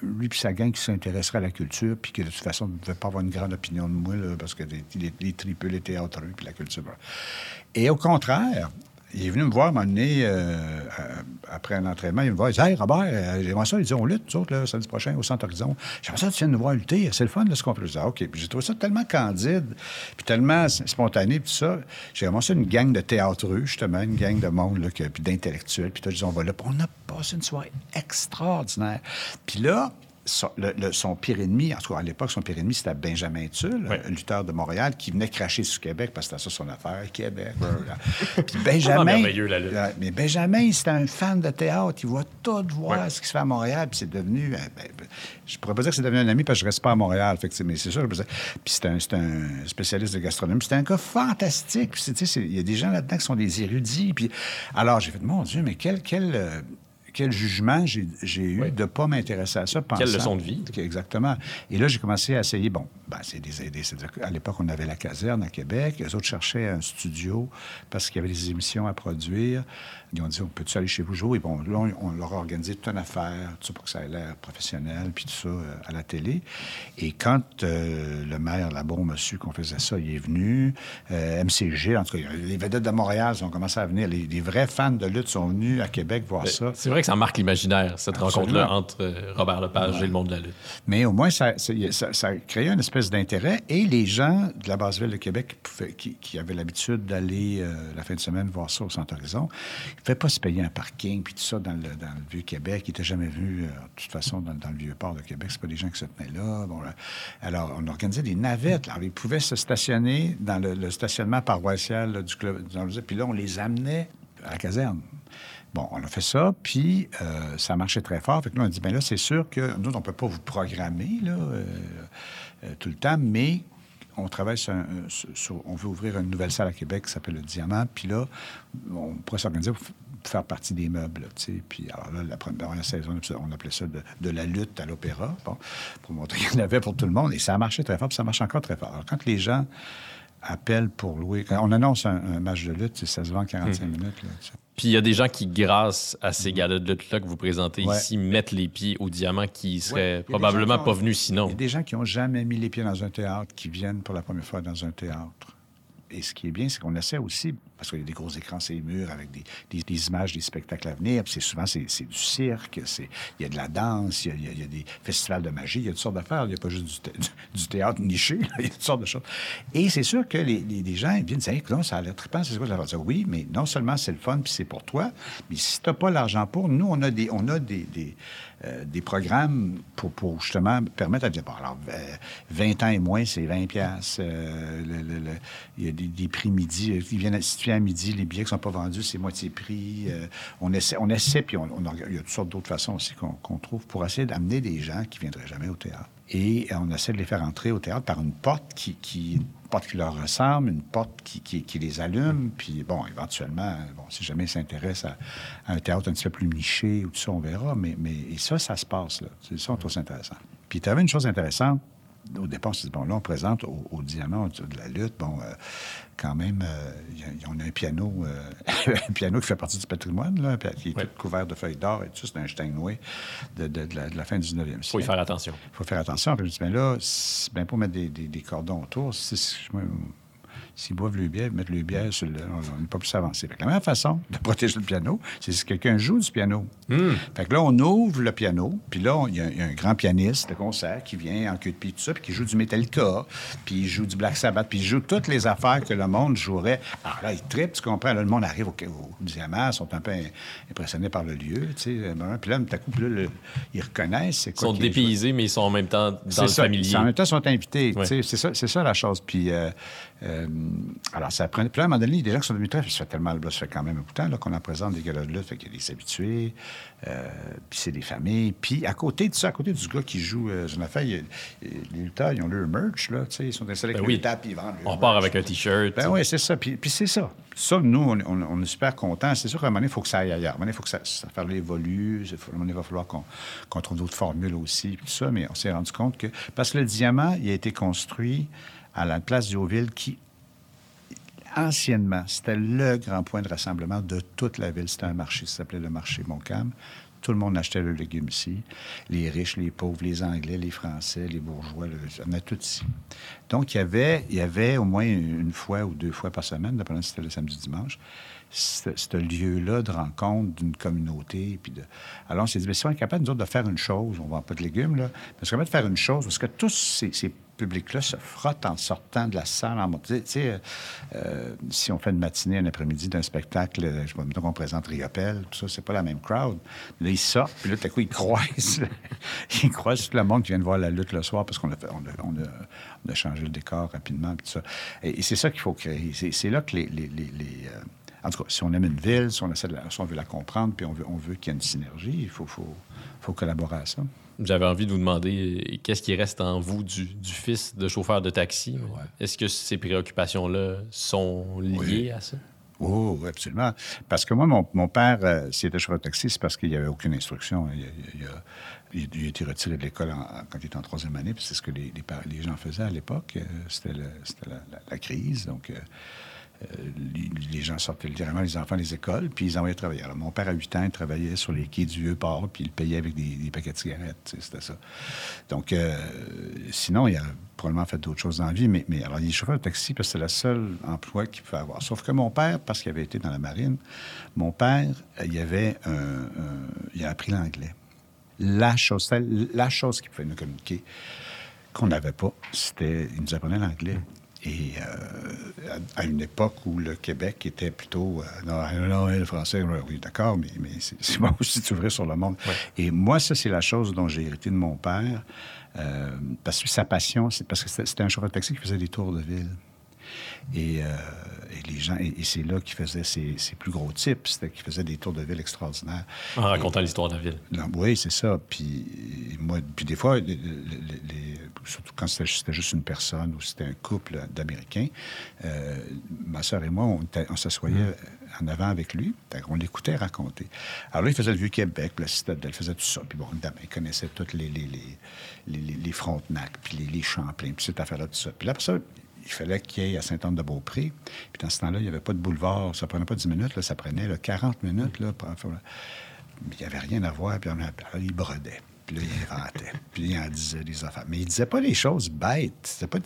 lui puis sa gang, qui s'intéresserait à la culture, puis que de toute façon, ne devait pas avoir une grande opinion de moi, là, parce que les, les, les triples, les théâtreux, puis la culture. Et au contraire, il est venu me voir, donné, euh, après un entraînement, il me voit, il dit Hey, Robert, euh, j'aimerais ça. Il dit On lutte, nous autres, samedi prochain, au Centre Horizon. J'aimerais ça tu viennes nous voir lutter. C'est le fun, là, ce qu'on peut. Dis, Ah, OK. Puis j'ai trouvé ça tellement candide, puis tellement spontané, puis ça. J'ai commencé une gang de théâtreux, justement, une gang de monde, là, puis d'intellectuels. Puis tout, dis On va là. Puis on a passé une soirée extraordinaire. Puis là, son, le- le- son pire ennemi, en tout cas à l'époque, son pire ennemi, c'était Benjamin Tull, Ouais. un lutteur de Montréal, qui venait cracher sur Québec parce que c'était ça son affaire, Québec. Puis Benjamin. merveilleux, la lutte. Ouais, Mais Benjamin, c'était un fan de théâtre. Il voit tout voir ce qui se fait à Montréal. Puis c'est devenu. euh, ben, ben, je pourrais pas dire que c'est devenu un ami parce que je reste pas à Montréal. Fait que mais c'est sûr. Puis c'est un, un spécialiste de gastronomie. C'est un gars fantastique. Il y a des gens là-dedans qui sont des érudits. Puis alors j'ai fait, mon Dieu, mais quel. quel euh, quel jugement j'ai eu Oui. de ne pas m'intéresser à ça. Quelle pensant- leçon de vie. Exactement. Et là, j'ai commencé à essayer. Bon, ben, c'est des aides. C'est-à-dire qu'à l'époque, on avait la caserne à Québec. Les autres cherchaient un studio parce qu'il y avait des émissions à produire. Ils ont dit, on peut-tu aller chez vous jouer? Et bon, là, on, leur a organisé toute une affaire, tout ça pour que ça ait l'air professionnel, puis tout ça euh, à la télé. Et quand euh, le maire Labaume a su qu'on faisait ça, il est venu. Euh, MCG, en tout cas, les vedettes de Montréal ont commencé à venir. Les, les vrais fans de lutte sont venus à Québec voir ça. C'est vrai que ça marque l'imaginaire, cette rencontre-là entre euh, Robert Lepage et le monde de la lutte. Mais au moins, ça, ça, ça- ça a créé une espèce d'intérêt. Et les gens de la basse ville de Québec qui, pouvaient- qui- qui avaient l'habitude d'aller la fin de semaine voir ça au Centre Horizon, pouvaient pas se payer un parking puis tout ça dans le, dans le Vieux-Québec. Ils n'étaient jamais vus, euh, de toute façon, dans, dans le Vieux-Port de Québec. C'est pas des gens qui se tenaient là. Bon, là. Alors, on organisait des navettes. Alors, ils pouvaient se stationner dans le, stationnement paroissial du club. Puis là, on les amenait à la caserne. Bon, on a fait ça, puis euh, ça marchait très fort. Fait que là, on a dit, bien là, c'est sûr que nous, on ne peut pas vous programmer là, euh, euh, tout le temps, mais on travaille sur, un- sur- On veut ouvrir une nouvelle salle à Québec qui s'appelle le Diamant, puis là, on pourrait s'organiser pour, faire partie des meubles. Puis alors là, la première saison, on appelait ça de, de la lutte à l'opéra, pour montrer qu'il y en avait pour tout le monde, et ça a marché très fort, puis ça marche encore très fort. Alors, quand les gens appellent pour louer... Quand on annonce un, un match de lutte, ça se vend 45 minutes, là. Puis il y a des gens qui, grâce à ces galas de lutte-là que vous présentez Ouais. ici, mettent les pieds au diamant qui seraient probablement pas venus sinon. Il y a des gens qui n'ont jamais mis les pieds dans un théâtre qui viennent pour la première fois dans un théâtre. Et ce qui est bien, c'est qu'on essaie aussi, parce qu'il y a des gros écrans sur les murs avec des, images des spectacles à venir. Puis c'est souvent, c'est c'est du cirque, c'est- il y a de la danse, il y a, des festivals de magie, il y a toutes sortes d'affaires. Il n'y a pas juste du, thé- du- du théâtre niché, il y a toutes sortes de choses. Et c'est sûr que les, gens viennent dire, Hey, non, ça a l'air trippant, c'est quoi ça? Oui, mais non seulement c'est le fun, puis c'est pour toi, mais si tu n'as pas l'argent pour, nous, on a des, on a des, euh, des programmes pour, justement permettre à dire, bon, alors, euh, 20 ans et moins, c'est 20 piastres. Euh, il y a des, prix midi. euh, Ils viennent, si à midi, les billets qui sont pas vendus, c'est moitié prix. Euh, on essaie, on essaie, puis on, il y a toutes sortes d'autres façons aussi qu'on trouve pour essayer d'amener des gens qui viendraient jamais au théâtre. Et euh, on essaie de les faire entrer au théâtre par une porte qui, qui une porte qui leur ressemble, une porte qui, qui, les allume, puis bon, éventuellement, bon, si jamais ils s'intéressent à, à un théâtre un petit peu plus niché ou tout ça, on verra, mais, mais et ça, ça se passe, là. C'est ça, on trouve ça intéressant. Puis tu avais une chose intéressante, au départ, on s'est dit, bon, là, on présente au, au diamant de la lutte. Bon, euh, quand même, euh, il a- on a un piano, euh, un piano qui fait partie du patrimoine, là, qui est Ouais. tout couvert de feuilles d'or et tout ça. C'est un Steinway de, de- de la, de la fin du 19e siècle. faut y faire attention. Il faut faire attention. Puis je dis, ben là, c'est bien pour mettre des, des- des cordons autour. Moi, S'ils boivent le bière, mettre le bière sur le. On n'est pas plus avancé. La meilleure façon de protéger le piano, c'est si quelqu'un joue du piano. Fait que là, on ouvre le piano, puis là, il y, a- il y a un grand pianiste de concert qui vient en queue de pied, tout ça, puis qui joue du Metallica, puis il joue du Black Sabbath, puis il joue toutes les affaires que le monde jouerait. Alors là, il tripe, tu comprends. Là, le monde arrive au, au diamant, ils sont un peu im- impressionnés par le lieu, tu sais. Ben, Puis là, tout à coup, là, le- ils reconnaissent c'est Ils sont dépaysés, mais ils sont en même temps dans le ça. familier. En même temps, ils sont invités. Ouais. tu sais, C'est ça, c'est ça la chose. Puis, euh, euh, alors, ça prend. Puis là, à un moment donné, il y a des gens qui sont devenus très. Ça fait tellement, là, ça fait quand même un bout de temps là, qu'on en présente des galas de lutte. Fait qu'il y a des habitués. euh, puis c'est des familles. Puis à côté de ça, à côté du gars qui joue euh, Jonathan, il y a- les lutteurs, ils ont leur merch, là. Tu sais, ils sont installés avec Ben le oui. tap, puis ils vendent leur On part merch. avec un T-shirt. Ben oui, c'est ça. Puis, puis c'est ça. Ça, nous, on, on- on est super contents. C'est sûr qu'à un moment donné, il faut que ça aille ailleurs. À un moment donné, il faut que ça, ça fasse évolue. À un moment donné, il va falloir qu'on qu'on trouve d'autres formules aussi, puis tout ça. Mais on s'est rendu compte que... Parce que le diamant, il a été construit à la place du Haut-Ville qui, anciennement, c'était le grand point de rassemblement de toute la ville. C'était un marché, ça s'appelait le marché Montcalm. Tout le monde achetait le légume ici. Les riches, les pauvres, les Anglais, les Français, les bourgeois, on a tout ici. Donc, il y avait, il y avait au moins une fois ou deux fois par semaine, dépendant si c'était le samedi dimanche, ce lieu-là de rencontre d'une communauté. Puis de... Alors, on s'est dit, mais si on est capable, nous autres, de faire une chose, on ne vend pas de légumes, là, mais on est capable de faire une chose, parce que tous ces, ces publics-là se frottent en sortant de la salle, en. Tu sais, euh, euh, si on fait une matinée, un après-midi d'un spectacle, euh, je mettons qu'on présente Riopelle, tout ça, c'est pas la même crowd. Là, ils sortent, puis là, tout à coup, ils croisent. ils croisent tout le monde qui vient de voir la lutte le soir parce qu'on a, on a, on a- changé le décor rapidement, tout ça. Et, c'est ça qu'il faut créer. C'est, là que les... en tout cas, si on aime une ville, si on, essaie de la- si on veut la comprendre, puis on veut, on veut qu'il y ait une synergie, il faut, faut, faut collaborer à ça. J'avais envie de vous demander qu'est-ce qui reste en vous du, du fils de chauffeur de taxi? Est-ce que ces préoccupations-là sont liées à ça? Oh, absolument. Parce que moi, mon, mon père, euh, s'il était chauffeur de taxi, c'est parce qu'il n'y avait aucune instruction. Il, il- il a, il- il a été retiré de l'école quand il était en troisième année, puis c'est ce que les, les par- les gens faisaient à l'époque. Euh, C'était la, la- la crise. Donc, euh, les, gens sortaient littéralement les enfants des écoles, puis ils envoyaient travailler. Alors, mon père, à 8 ans, il travaillait sur les quais du Vieux-Port, puis il payait avec des, paquets de cigarettes. C'était ça. Donc, euh, sinon, il a probablement fait d'autres choses dans la vie, mais, alors, il est chauffeur de taxi parce que c'est le seul emploi qu'il pouvait avoir. Sauf que mon père, parce qu'il avait été dans la marine, mon père, il avait un, il a appris l'anglais. La chose, la chose qui pouvait nous communiquer qu'on n'avait pas, c'était, il nous apprenait l'anglais. Et euh, à, à une époque où le Québec était plutôt, euh, non, non, le français, oui, d'accord, mais, mais c'est, bon aussi de s'ouvrir sur le monde. Et moi, ça, c'est la chose dont j'ai hérité de mon père, euh, parce que sa passion, c'est parce que c'était, c'était un chauffeur de taxi qui faisait des tours de ville. Et, euh, et les gens, et, et c'est là qu'il faisait ses, ses plus gros tips, c'était qu'il faisait des tours de ville extraordinaires. En racontant l'histoire de la ville. Non, oui, c'est ça. Puis, moi, puis des fois, les- les- les- surtout quand c'était juste une personne ou c'était un couple d'Américains, euh, ma soeur et moi, on, on s'assoyait en avant avec lui. Qu'on l'écoutait raconter. Alors là, il faisait le Vieux-Québec, la Citadelle, il faisait tout ça. Puis bon, évidemment, il connaissait toutes les, les, les, les, les- les Frontenac, puis les, Champlain, puis cette affaire-là, tout ça. Puis là, après ça, il fallait qu'il ait à Saint-Anne-de-Beaupré. Puis dans ce temps-là, il n'y avait pas de boulevard. Ça prenait pas 10 minutes, là, ça prenait là, 40 minutes. Là, il n'y avait rien à voir. Puis on il brodait. Puis là, il inventait. Puis il en disait des affaires. Mais il disait pas des choses bêtes. Pas...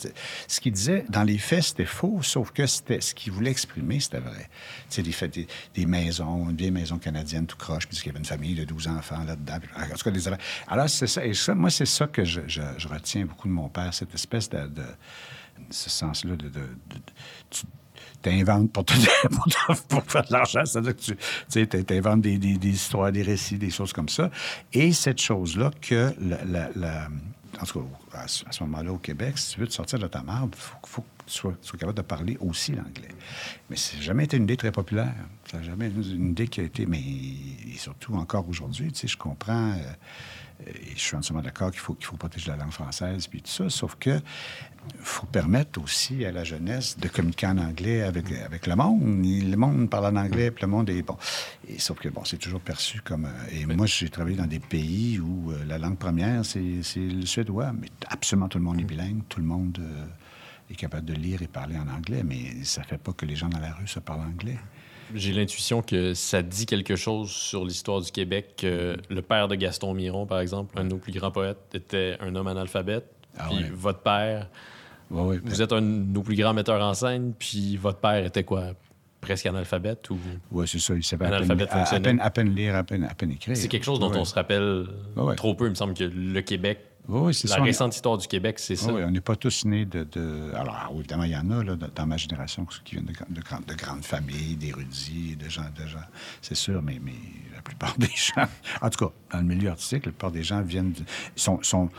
Ce qu'il disait, dans les faits, c'était faux, sauf que c'était ce qu'il voulait exprimer, c'était vrai. Tu sais, des, des, des maisons, une vieille maison canadienne tout croche, puis qu'il y avait une famille de 12 enfants là-dedans. En tout cas, des. Alors, c'est ça. Et ça, moi, c'est ça que je, retiens beaucoup de mon père, cette espèce de- ce sens-là de... tu t'inventes pour, faire de l'argent. C'est-à-dire que tu t'inventes des, des- des histoires, des récits, des choses comme ça. Et cette chose-là que en tout cas, à ce, moment-là, au Québec, si tu veux te sortir de ta marde, il faut, faut que tu sois capable de parler aussi l'anglais. Mais ça n'a jamais été une idée très populaire. Ça n'a jamais été une idée qui a été... Mais et surtout encore aujourd'hui, tu sais, je comprends... euh, et je suis entièrement d'accord qu'il faut, qu'il faut protéger la langue française, puis tout ça, sauf que faut permettre aussi à la jeunesse de communiquer en anglais avec, avec le monde. Il- Le monde parle en anglais, puis le monde est bon. Et, sauf que, bon, c'est toujours perçu comme... euh, et moi, j'ai travaillé dans des pays où euh, la langue première, c'est le suédois, mais absolument tout le monde est bilingue, tout le monde euh, est capable de lire et parler en anglais, mais ça fait pas que les gens dans la rue se parlent anglais. J'ai l'intuition que ça dit quelque chose sur l'histoire du Québec. le père de Gaston Miron, par exemple, un de nos plus grands poètes, était un homme analphabète. Ah puis ouais. votre père, Ouais, ouais, vous êtes un de nos plus grands metteurs en scène, puis votre père était quoi? Presque analphabète ou? Ouais, c'est ça, il savait à peine, à- à, peine, à peine lire, à peine, à peine écrire. C'est quelque chose dont on se rappelle trop peu. Il me semble que le Québec, c'est la ça, est- récente histoire du Québec, c'est ça. Oui, on n'est pas tous nés de. de- Alors, ah, évidemment, il y en a là, dans ma génération qui viennent de, gra- de, grandes- de grandes familles, d'érudits, de gens, de gens. C'est sûr, mais, mais la plupart des gens. En tout cas, dans le milieu artistique, la plupart des gens viennent. de- sont, sont-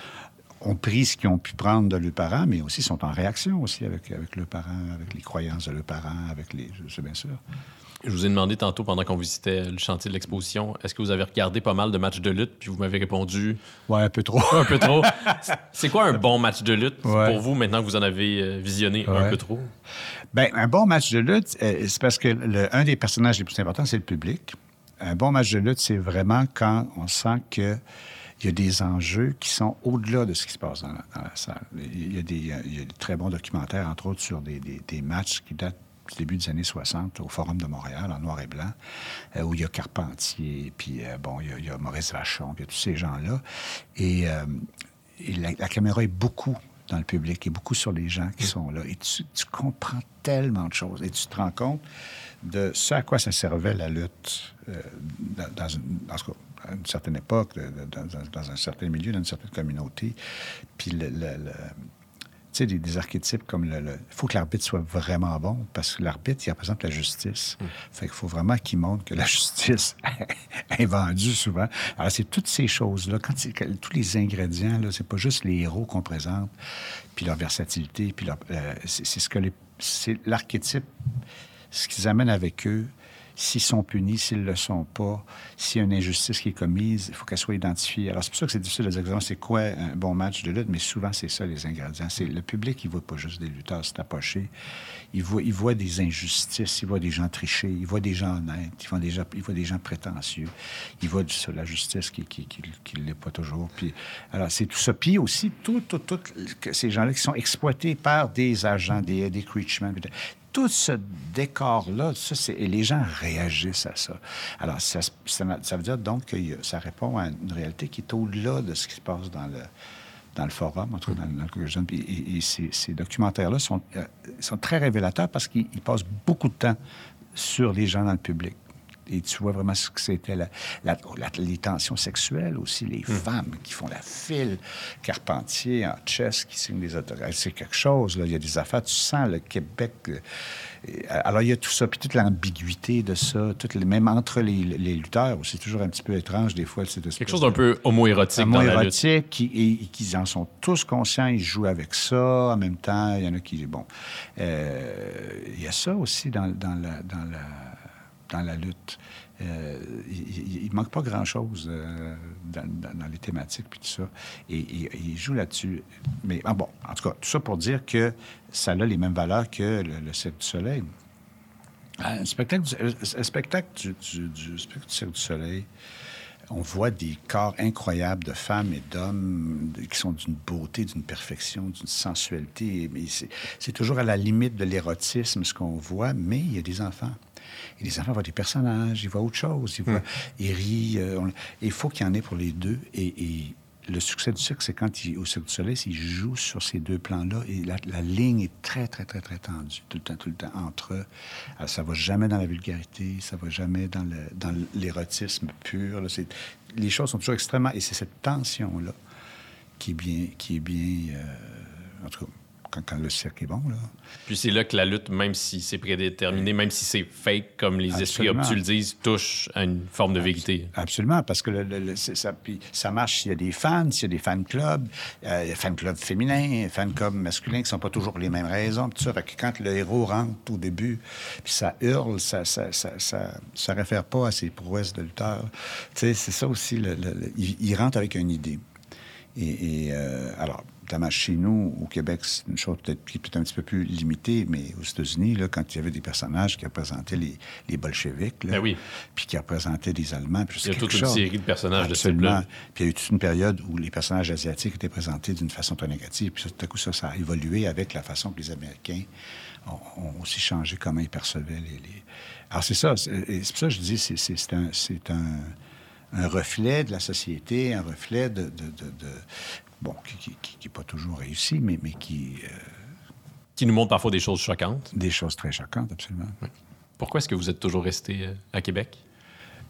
ont pris ce qu'ils ont pu prendre de leurs parents, mais aussi sont en réaction aussi avec, avec leurs parents, avec les croyances de leurs parents, avec les. C'est bien sûr. Je vous ai demandé tantôt, pendant qu'on visitait le chantier de l'exposition, est-ce que vous avez regardé pas mal de matchs de lutte, puis vous m'avez répondu Ouais, un peu trop. un peu trop. C'est quoi un bon match de lutte Ouais. pour vous maintenant que vous en avez euh, visionné un peu trop? Ben, un bon match de lutte, euh, c'est parce que le- un des personnages les plus importants, c'est le public. Un bon match de lutte, c'est vraiment quand on sent que il y a des enjeux qui sont au-delà de ce qui se passe dans la, dans salle. Il y, a des, très bons documentaires, entre autres, sur des, des- matchs qui datent du début des années 60 au Forum de Montréal, en noir et blanc, euh, où il y a Carpentier, puis euh, bon, il y a, Maurice Vachon, puis il y a tous ces gens-là. Et, euh, la, caméra est beaucoup dans le public et beaucoup sur les gens qui sont là. Et tu, comprends tellement de choses. Et tu te rends compte de ce à quoi ça servait la lutte dans, dans en tout cas, à une certaine époque, de- de- dans, un certain milieu, dans une certaine communauté. Puis le, le- le- tu sais, des, des archétypes comme le... Il faut que l'arbitre soit vraiment bon, parce que l'arbitre, il représente la justice. Fait qu'il faut vraiment qu'il montre que la justice est vendue souvent. Alors, c'est toutes ces choses-là, quand tous les ingrédients, là, c'est pas juste les héros qu'on présente, puis leur versatilité, puis leur, euh, c'est c'est ce que les... C'est l'archétype, ce qu'ils amènent avec eux, s'ils sont punis, s'ils ne le sont pas, s'il y a une injustice qui est commise, il faut qu'elle soit identifiée. Alors, c'est pour ça que c'est difficile de dire c'est quoi un bon match de lutte, mais souvent, c'est ça, les ingrédients. C'est le public, il ne voit pas juste des lutteurs se tapocher. Il voit, il voit des injustices, il voit des gens tricher, il voit des gens honnêtes, il voit des gens, prétentieux, il voit du- la justice qui qui, qui, l'est pas toujours. Puis, alors, c'est tout ça. Puis aussi, tout, tout, tout, ces gens-là qui sont exploités par des agents, des, des tout ce décor-là, et les gens réagissent à ça. Alors, ça, veut dire donc que ça répond à une réalité qui est au-delà de ce qui se passe dans le, dans le forum, en tout cas dans, le jeune. Et, et ces, documentaires-là sont, euh, sont très révélateurs parce qu'ils ils passent beaucoup de temps sur les gens dans le public. Et tu vois vraiment ce que c'était la, la- la- les tensions sexuelles aussi, les femmes qui font la file, Carpentier en chess qui signe des autographes. C'est quelque chose, là. Il y a des affaires, tu sens le Québec. euh, alors, il y a tout ça, puis toute l'ambiguïté de ça, toutes les, même entre les, les lutteurs, c'est toujours un petit peu étrange, des fois. c'est Quelque chose d'un peu homo-érotique un dans mot la lutte. érotique, qui, et, et qu'ils en sont tous conscients, ils jouent avec ça. En même temps, il y en a qui. Bon. Euh, il y a ça aussi dans, dans, la, dans, la, dans la lutte. Euh, il ne manque pas grand-chose euh, dans, les thématiques puis tout ça. Et, il joue là-dessus. Mais ah bon, en tout cas, tout ça pour dire que ça a les mêmes valeurs que le, le Cirque du Soleil. Un spectacle du, un spectacle du, du- Cirque du Soleil, on voit des corps incroyables de femmes et d'hommes qui sont d'une beauté, d'une perfection, d'une sensualité. Mais c'est toujours à la limite de l'érotisme ce qu'on voit, mais il y a des enfants. Et les enfants voient des personnages, ils voient autre chose, ils, voient, ils rient. euh, on- il faut qu'il y en ait pour les deux. Et, et le succès du cirque, c'est quand, il, au Cirque du Soleil, ils jouent sur ces deux plans-là. Et la, la ligne est très, très, très, très tendue, tout le temps, tout le temps, entre eux. Alors, ça va jamais dans la vulgarité, ça va jamais dans le- dans l'érotisme pur. là. C'est- les choses sont toujours extrêmement... Et c'est cette tension-là qui est bien... Qui est bien euh, en tout cas, quand, quand le cirque est bon, là. Puis c'est là que la lutte, même si c'est prédéterminé, même si c'est fake, comme les esprits obtus le disent, touche à une forme de vérité. Absolument, parce que le- le- ça, puis ça marche s'il y a des fans, s'il y a des fan clubs, euh, fan clubs féminins, fan clubs masculins qui ne sont pas toujours les mêmes raisons. Tout ça. Fait que quand le héros rentre au début, puis ça hurle, ça ça, ça, ça, ça réfère pas à ses prouesses de lutteur. Tu sais, c'est ça aussi. le- il, il rentre avec une idée. Et, et, euh, alors, notamment chez nous, au Québec, c'est une chose peut-être qui est peut-être un petit peu plus limitée, mais aux États-Unis, là, quand il y avait des personnages qui représentaient les, les bolcheviks, là, Ben oui. puis qui représentaient des Allemands, puis Il y a toute une chose. série de personnages de ce Absolument. Puis il y a eu toute une période où les personnages asiatiques étaient présentés d'une façon très négative. Puis tout à coup, ça, ça a évolué avec la façon que les Américains ont, ont aussi changé comment ils percevaient les... les- Alors c'est ça. C'est pour ça que je dis, c'est un... Un reflet de la société, un reflet de... de, de- de- bon, qui n'est pas toujours réussi, mais, mais qui... euh, Qui nous montre parfois des choses choquantes. des choses très choquantes, absolument. Pourquoi est-ce que vous êtes toujours resté euh, à Québec?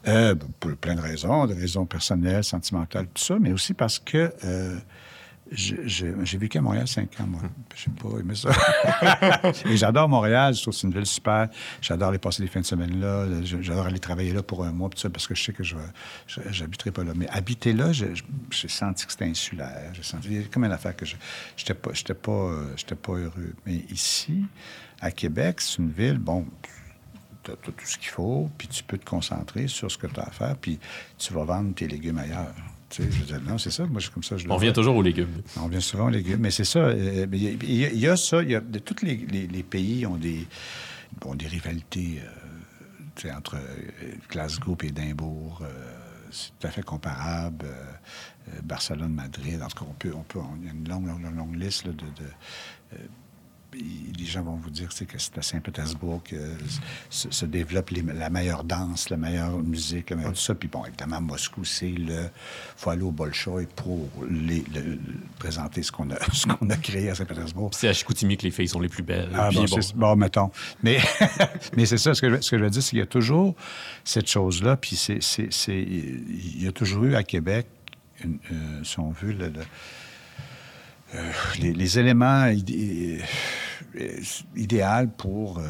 Euh, pour plein de raisons, des raisons personnelles, sentimentales, tout ça, mais aussi parce que euh, j'ai vécu à Montréal cinq ans, moi. Je sais pas aimé ça. Et j'adore Montréal, je trouve que c'est une ville super. J'adore aller passer des fins de semaine là. J'adore aller travailler là pour un mois, ça, parce que je sais que je n'habiterai pas là. Mais habiter là, j'ai senti que c'était insulaire. J'ai senti il y a comme une affaire que je n'étais pas, j'étais pas, euh, pas heureux. Mais ici, à Québec, c'est une ville, bon, tu as, tout ce qu'il faut, puis tu peux te concentrer sur ce que tu as à faire, puis tu vas vendre tes légumes ailleurs. Tu sais, je veux dire, non, c'est ça. Moi, je, comme ça, je On revient toujours aux légumes. On vient souvent aux légumes, mais c'est ça. euh, Il y, a- y y ça. il y a- de, tous les, les- les pays ont des, bon, des rivalités euh, entre euh, Glasgow et Édimbourg. euh, c'est tout à fait comparable. euh, Barcelone, Madrid. En tout cas, on peut, on peut, on- il y a une longue, longue, liste là, de. Les gens vont vous dire que c'est à Saint-Pétersbourg que se, se développe les- la meilleure danse, la meilleure musique, le meilleur tout ça. Puis bon, évidemment, Moscou, c'est le... faut aller au Bolchoï pour les- le- le- présenter ce qu'on a, ce qu'on a créé à Saint-Pétersbourg. C'est à Chicoutimi que les filles sont les plus belles. Ah, bon, bon, bon, mettons. Mais, mais c'est ça, ce que, je, ce que je veux dire, c'est qu'il y a toujours cette chose-là, puis c'est, il y a toujours eu à Québec, une- euh, si on veut, le- le- les, les éléments euh, idéaux pour euh,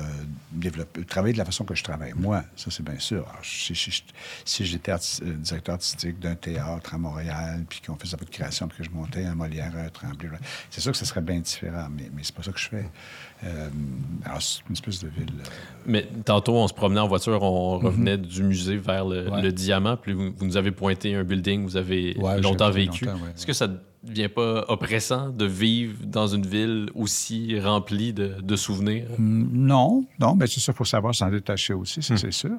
développer, travailler de la façon que je travaille. Moi, ça, c'est bien sûr. Alors, si, si- si j'étais arti- euh, directeur artistique d'un théâtre à Montréal, puis qu'on faisait un peu de création, puis que je montais un Molière, un Tremblay, c'est sûr que ce serait bien différent, mais, mais c'est pas ça que je fais. Euh, alors, c'est une espèce de ville... euh, Mais tantôt, on se promenait en voiture, on revenait du musée vers le, Mhm. Ouais. le diamant, puis vous, vous nous avez pointé un building, vous avez Ouais, longtemps vécu. ouais, Est-ce que ça ne devient pas oppressant de vivre dans une ville aussi remplie de, de souvenirs? Mm, Non, non, mais c'est ça, il faut savoir s'en détacher aussi, ça, c'est sûr.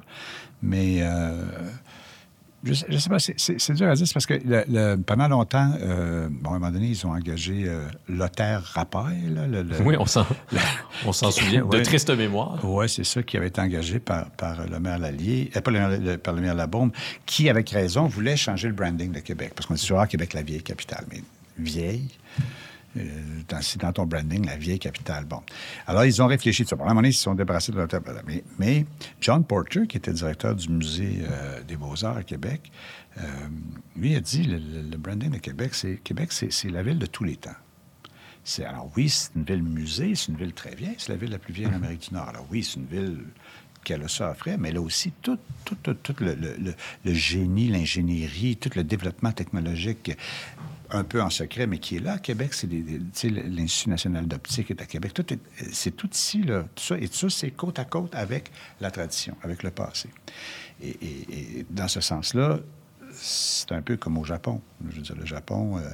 Mais euh, je je sais pas, c'est- dur à dire, c'est parce que le- le- pendant longtemps, euh, bon, à un moment donné, ils ont engagé euh, Lothaire Rappail, là, le, le- Oui, on s'en, on s'en souvient. De triste mémoire. Oui, c'est ça qui avait été engagé par, par le maire Lallier, euh, pas le, maire- par le maire Labaume, qui, avec raison, voulait changer le branding de Québec. Parce qu'on dit toujours, ah, Québec, la vieille capitale. Mais vieille, c'est dans ton branding, la vieille capitale. Bon. Alors, ils ont réfléchi de ça. Bon, à un moment donné, ils se sont débarrassés de l'hôtel. Mais, mais John Porter, qui était directeur du Musée euh, des Beaux-Arts à Québec, euh, lui a dit, le, le- branding de Québec, c'est Québec, c'est c'est la ville de tous les temps. C'est, alors oui, c'est une ville musée, c'est une ville très vieille, c'est la ville la plus vieille en Amérique du Nord. Alors oui, c'est une ville qui a ça à offrir, mais a aussi tout, tout, tout, tout le, le- le- le génie, l'ingénierie, tout le développement technologique, un peu en secret, mais qui est là à Québec. C'est l'Institut national d'optique est à Québec. C'est tout ici, là. Tout ça, et tout ça, c'est côte à côte avec la tradition, avec le passé. Et dans ce sens-là, c'est un peu comme au Japon. Je veux dire, le Japon, euh,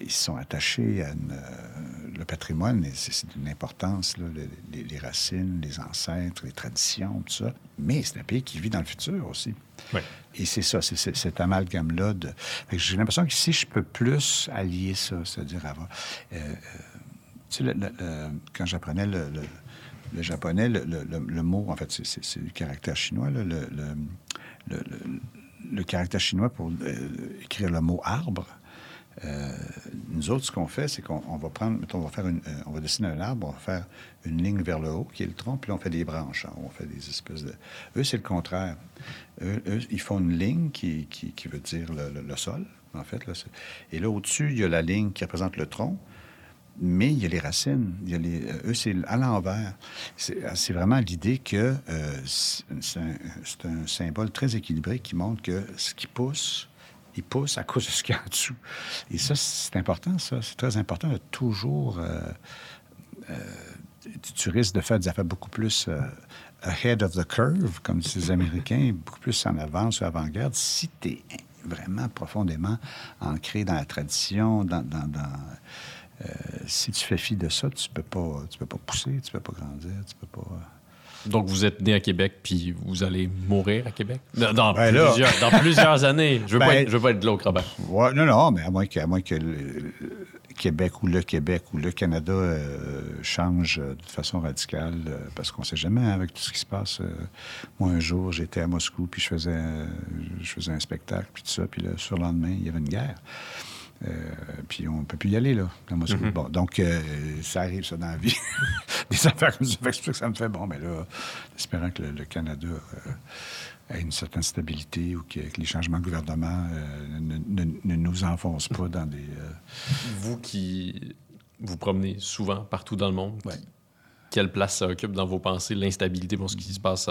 ils sont attachés à une, euh, le patrimoine, et c'est d'une importance, là, le- les, les racines, les ancêtres, les traditions, tout ça. Mais c'est un pays qui vit dans le futur aussi. Oui. Et c'est ça, c'est cet amalgame-là. De... J'ai l'impression que si je peux plus allier ça, c'est-à-dire avoir... euh, euh, tu sais, le- le- le- quand j'apprenais le, japonais, le, mot, en fait, c'est- le caractère chinois, là, le, caractère chinois pour euh, écrire le mot arbre. Euh, nous autres, ce qu'on fait, c'est qu'on on va prendre, on va faire euh, on va dessiner un arbre, on va faire une ligne vers le haut, qui est le tronc, puis on fait des branches, hein, on fait des espèces de... Eux, c'est le contraire. Eux, ils font une ligne qui, veut dire le, sol, en fait. Et là, au-dessus, il y a la ligne qui représente le tronc. mais il y a les racines. Euh, eux, c'est à l'envers. C'est vraiment l'idée que c'est un symbole très équilibré qui montre que ce qui pousse, il pousse à cause de ce qu'il y a en dessous. Et ça, c'est important, ça. C'est très important de toujours... euh, euh, tu- tu risques de faire des affaires beaucoup plus euh, ahead of the curve, comme disent les Américains, beaucoup plus en avance ou avant-garde, si tu es vraiment profondément ancré dans la tradition, dans... dans- dans, si tu fais fi de ça, tu peux pas, tu peux pas pousser, tu peux pas grandir, tu peux pas... Donc, vous êtes né à Québec, puis vous allez mourir à Québec? Dans, dans Ben plusieurs, dans plusieurs années. Je veux, Ben- pas être, je veux pas être glauque, Robert. Ouais, non, non, mais à moins que, à moins que le, Québec ou le Québec ou le Canada euh, change euh, de façon radicale, euh, parce qu'on ne sait jamais hein, avec tout ce qui se passe. moi, un jour, j'étais à Moscou, puis je faisais, je faisais un spectacle, puis tout ça, puis le surlendemain, il y avait une guerre. Euh, puis on ne peut plus y aller, là, dans Moscou. Bon, donc, euh, ça arrive, ça, dans la vie. Des affaires comme ça. Fait que ça que ça me fait bon, mais là, espérant que le, le Canada euh, ait une certaine stabilité ou que, que les changements de gouvernement euh, ne, ne- ne nous enfoncent pas dans des. Vous qui vous promenez souvent partout dans le monde, Ouais. Quelle place ça occupe dans vos pensées, l'instabilité pour ce qui se passe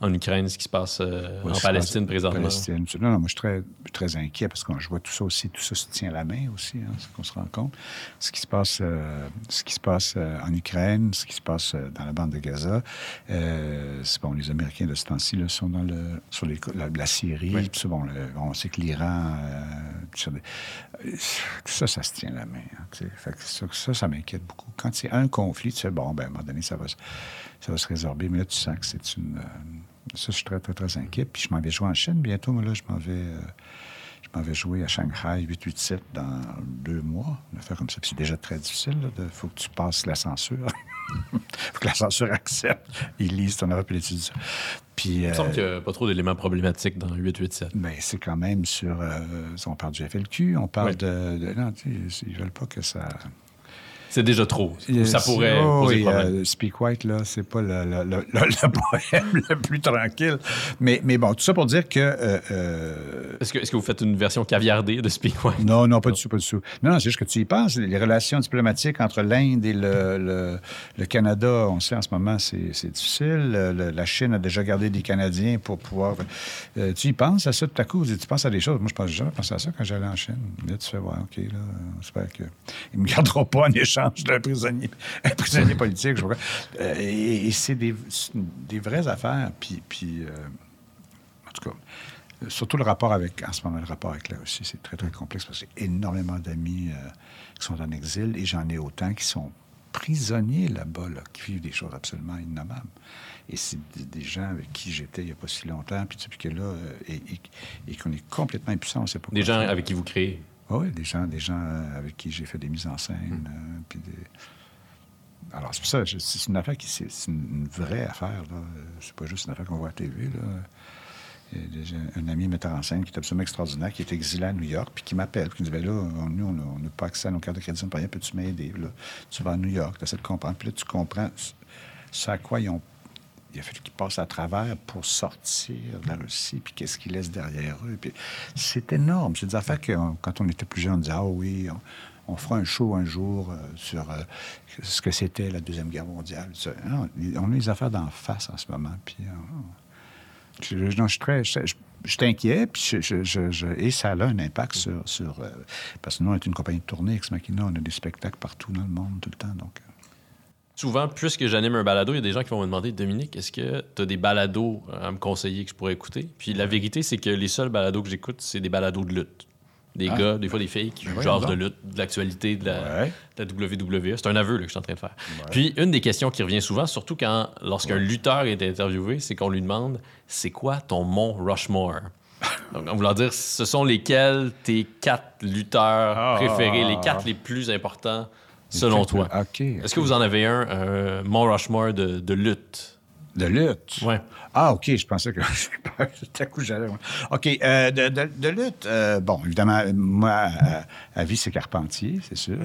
en Ukraine, ce qui se passe euh, Ouais, en Palestine présentement? Palestine. Non, non, moi, je suis très, très inquiet parce que je vois tout ça aussi, tout ça se tient la main aussi, hein, c'est qu'on se rend compte. Ce qui se passe, euh, ce qui se passe euh, en Ukraine, ce qui se passe dans la bande de Gaza, c'est bon, les Américains de ce temps-ci sont dans le, sur les, la, la Syrie, Oui. tout ça, bon, le- on sait que l'Iran, tout, ça, ça, se tient la main. hein, fait que ça, ça, ça m'inquiète beaucoup. Quand c'est un conflit, tu sais, bon, ben, donné, ça va, se- ça va se résorber, mais là, tu sens que c'est une... euh, ça, je suis très, très, très inquiet. Puis je m'en vais jouer en Chine bientôt. Moi, là, je m'en vais, euh, je m'en vais jouer à Shanghai 887 dans deux mois. Une affaire comme ça. Puis c'est déjà très difficile. Il faut que tu passes la censure. faut que la censure accepte. Ils lisent ton l'étude. ça. Puis, Il me semble euh, qu'il n'y a pas trop d'éléments problématiques dans 887. ben, c'est quand même sur. euh, on parle du FLQ, on parle Oui. de, de- Non, ils veulent pas que ça. C'est déjà trop. Ça pourrait oh, poser oui, problème. euh, Speak White, là, c'est pas le, le- le- le- le poème le plus tranquille. Mais, mais bon, tout ça pour dire que. euh, euh, Est-ce que, est-ce que vous faites une version caviardée de Speak White? non, non, pas du tout, pas du tout. Non, non, c'est juste que tu y penses. Les relations diplomatiques entre l'Inde et le, Canada, on sait en ce moment, c'est difficile. Le- le- la Chine a déjà gardé des Canadiens pour pouvoir. Euh, tu y penses à ça tout à coup? Tu penses à des choses? Moi, je pense jamais pensé à ça quand j'allais en Chine. Là, tu fais, ouais, OK, là, j'espère qu'il ne me gardera pas en échange d'un prisonnier, un prisonnier politique. je. Euh, et et c'est des, vraies affaires. Puis. puis euh, en tout cas, euh, surtout le rapport avec, en ce moment, le rapport avec la Russie, c'est très, très complexe parce que j'ai énormément d'amis euh, qui sont en exil et j'en ai autant qui sont prisonniers là-bas, là, qui vivent des choses absolument innommables. Et c'est des, gens avec qui j'étais il n'y a pas si longtemps, puis, tu sais, puis que là, et, et- et qu'on est complètement impuissant, on ne sait pas Des gens faire. avec qui vous créez. Oui, des gens, des gens euh, avec qui j'ai fait des mises en scène. euh, puis des... Alors, c'est pour ça, c'est une affaire qui, c'est une vraie affaire. là. C'est pas juste une affaire qu'on voit à la TV. Là. Il y a déjà un ami metteur en scène qui est absolument extraordinaire, qui est exilé à New York, puis qui m'appelle, puis qui me dit ben là, on- nous, on n'a pas accès à nos cartes de crédit, on peut rien, peux-tu m'aider Là, Tu vas à New York, tu essaies de comprendre, puis là, tu comprends ce à quoi ils ont. Il a fallu qu'ils passent à travers pour sortir de la Russie, puis qu'est-ce qu'ils laissent derrière eux. Puis c'est énorme. C'est des affaires que, quand on était plus jeune, on disait Ah oui, on, fera un show un jour euh, sur euh, ce que c'était la Deuxième Guerre mondiale. Non, on a les affaires d'en face en ce moment, puis. euh, je, non, je suis très. Je, inquiet, puis et ça a un impact sur. parce que nous, on est une compagnie de tournée, Ex Machina, on a des spectacles partout dans le monde, tout le temps. Donc, Souvent, puisque j'anime un balado, il y a des gens qui vont me demander Dominique, est-ce que tu as des balados à me conseiller que je pourrais écouter? Puis la vérité, c'est que les seuls balados que j'écoute, c'est des balados de lutte. Des Ah. gars, des fois des filles qui Ben jasent voyons de lutte, de l'actualité, de la, Ouais. de la WWE. C'est un aveu là, que je suis en train de faire. Puis une des questions qui revient souvent, surtout quand lorsqu'un lutteur est interviewé, c'est qu'on lui demande c'est quoi ton mont Rushmore? Donc, en voulant dire, ce sont lesquels tes quatre lutteurs Ah. préférés, les quatre les plus importants selon toi. OK. Est-ce que vous en avez un, un Mont Rushmore de, de lutte? De lutte? Ouais. Ah, OK, je pensais que... Tout à coup, j'allais... OK, euh, de, de- de lutte, euh, bon, évidemment, moi, à, à vie, c'est Carpentier, c'est sûr.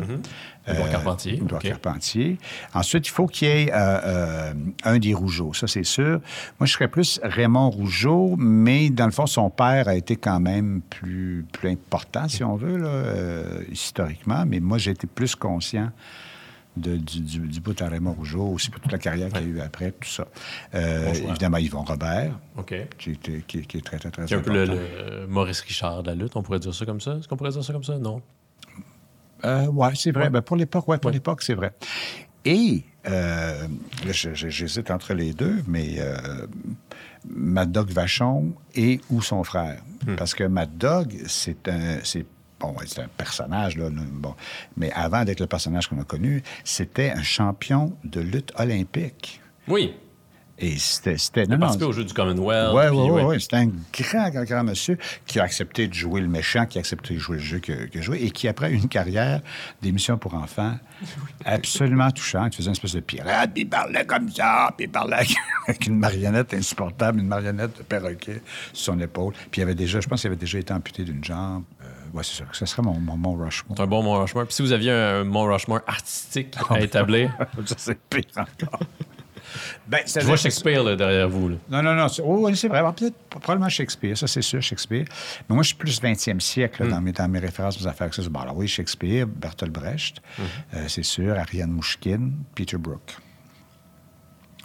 Édouard Carpentier. Carpentier. Ensuite, il faut qu'il y ait euh, euh, un des Rougeaux, ça, c'est sûr. Moi, je serais plus Raymond Rougeau, mais dans le fond, son père a été quand même plus, plus important, si on veut, là, euh, historiquement. Mais moi, j'ai été plus conscient de- du, du, du bout à Raymond Rougeau, aussi pour toute la carrière qu'il y a eu après, tout ça. Euh, Bon évidemment, Yvon Robert, OK. qui, était- qui- qui est très, très, très un peu le, le Maurice Richard de la lutte, on pourrait dire ça comme ça? Est-ce qu'on pourrait dire ça comme ça? Non. Euh, ouais, c'est vrai. Ouais. Ben, pour l'époque, ouais, pour Ouais. l'époque, c'est vrai. Et euh, j'hésite entre les deux, mais euh, Mad Dog Vachon et ou son frère. Parce que Mad Dog, c'est un. C'est Bon, ouais, c'est un personnage, là. Bon. Mais avant d'être le personnage qu'on a connu, c'était un champion de lutte olympique. Oui. Et c'était. c'était Il a participé aux Jeux du Commonwealth. oui, oui, ouais. oui. C'était un grand, grand, grand monsieur qui a accepté de jouer le méchant, qui a accepté de jouer le jeu que- qu'il a joué et qui, après une carrière d'émission pour enfants absolument touchante, il faisait une espèce de pirate, puis il parlait comme ça, puis il parlait avec, avec une marionnette insupportable, une marionnette de perroquet sur son épaule. Puis il avait déjà, je pense qu'il avait déjà été amputé d'une jambe. Ouais, c'est ça. Ce serait mon, mon, mon Rushmore. C'est un bon Mont Rushmore. Puis si vous aviez un Mont Rushmore artistique à établir, ça, c'est pire encore. Ben, je vois Shakespeare là, derrière vous. là. Non, non, non. oh, oui, c'est vrai. Alors, Peut-être probablement Shakespeare, ça c'est sûr, Shakespeare. Mais moi, je suis plus 20e siècle là, dans, mes, dans mes références, mes affaires. que. Bon, alors oui, Shakespeare, Bertolt Brecht, euh, c'est sûr, Ariane Mouchkine, Peter Brook.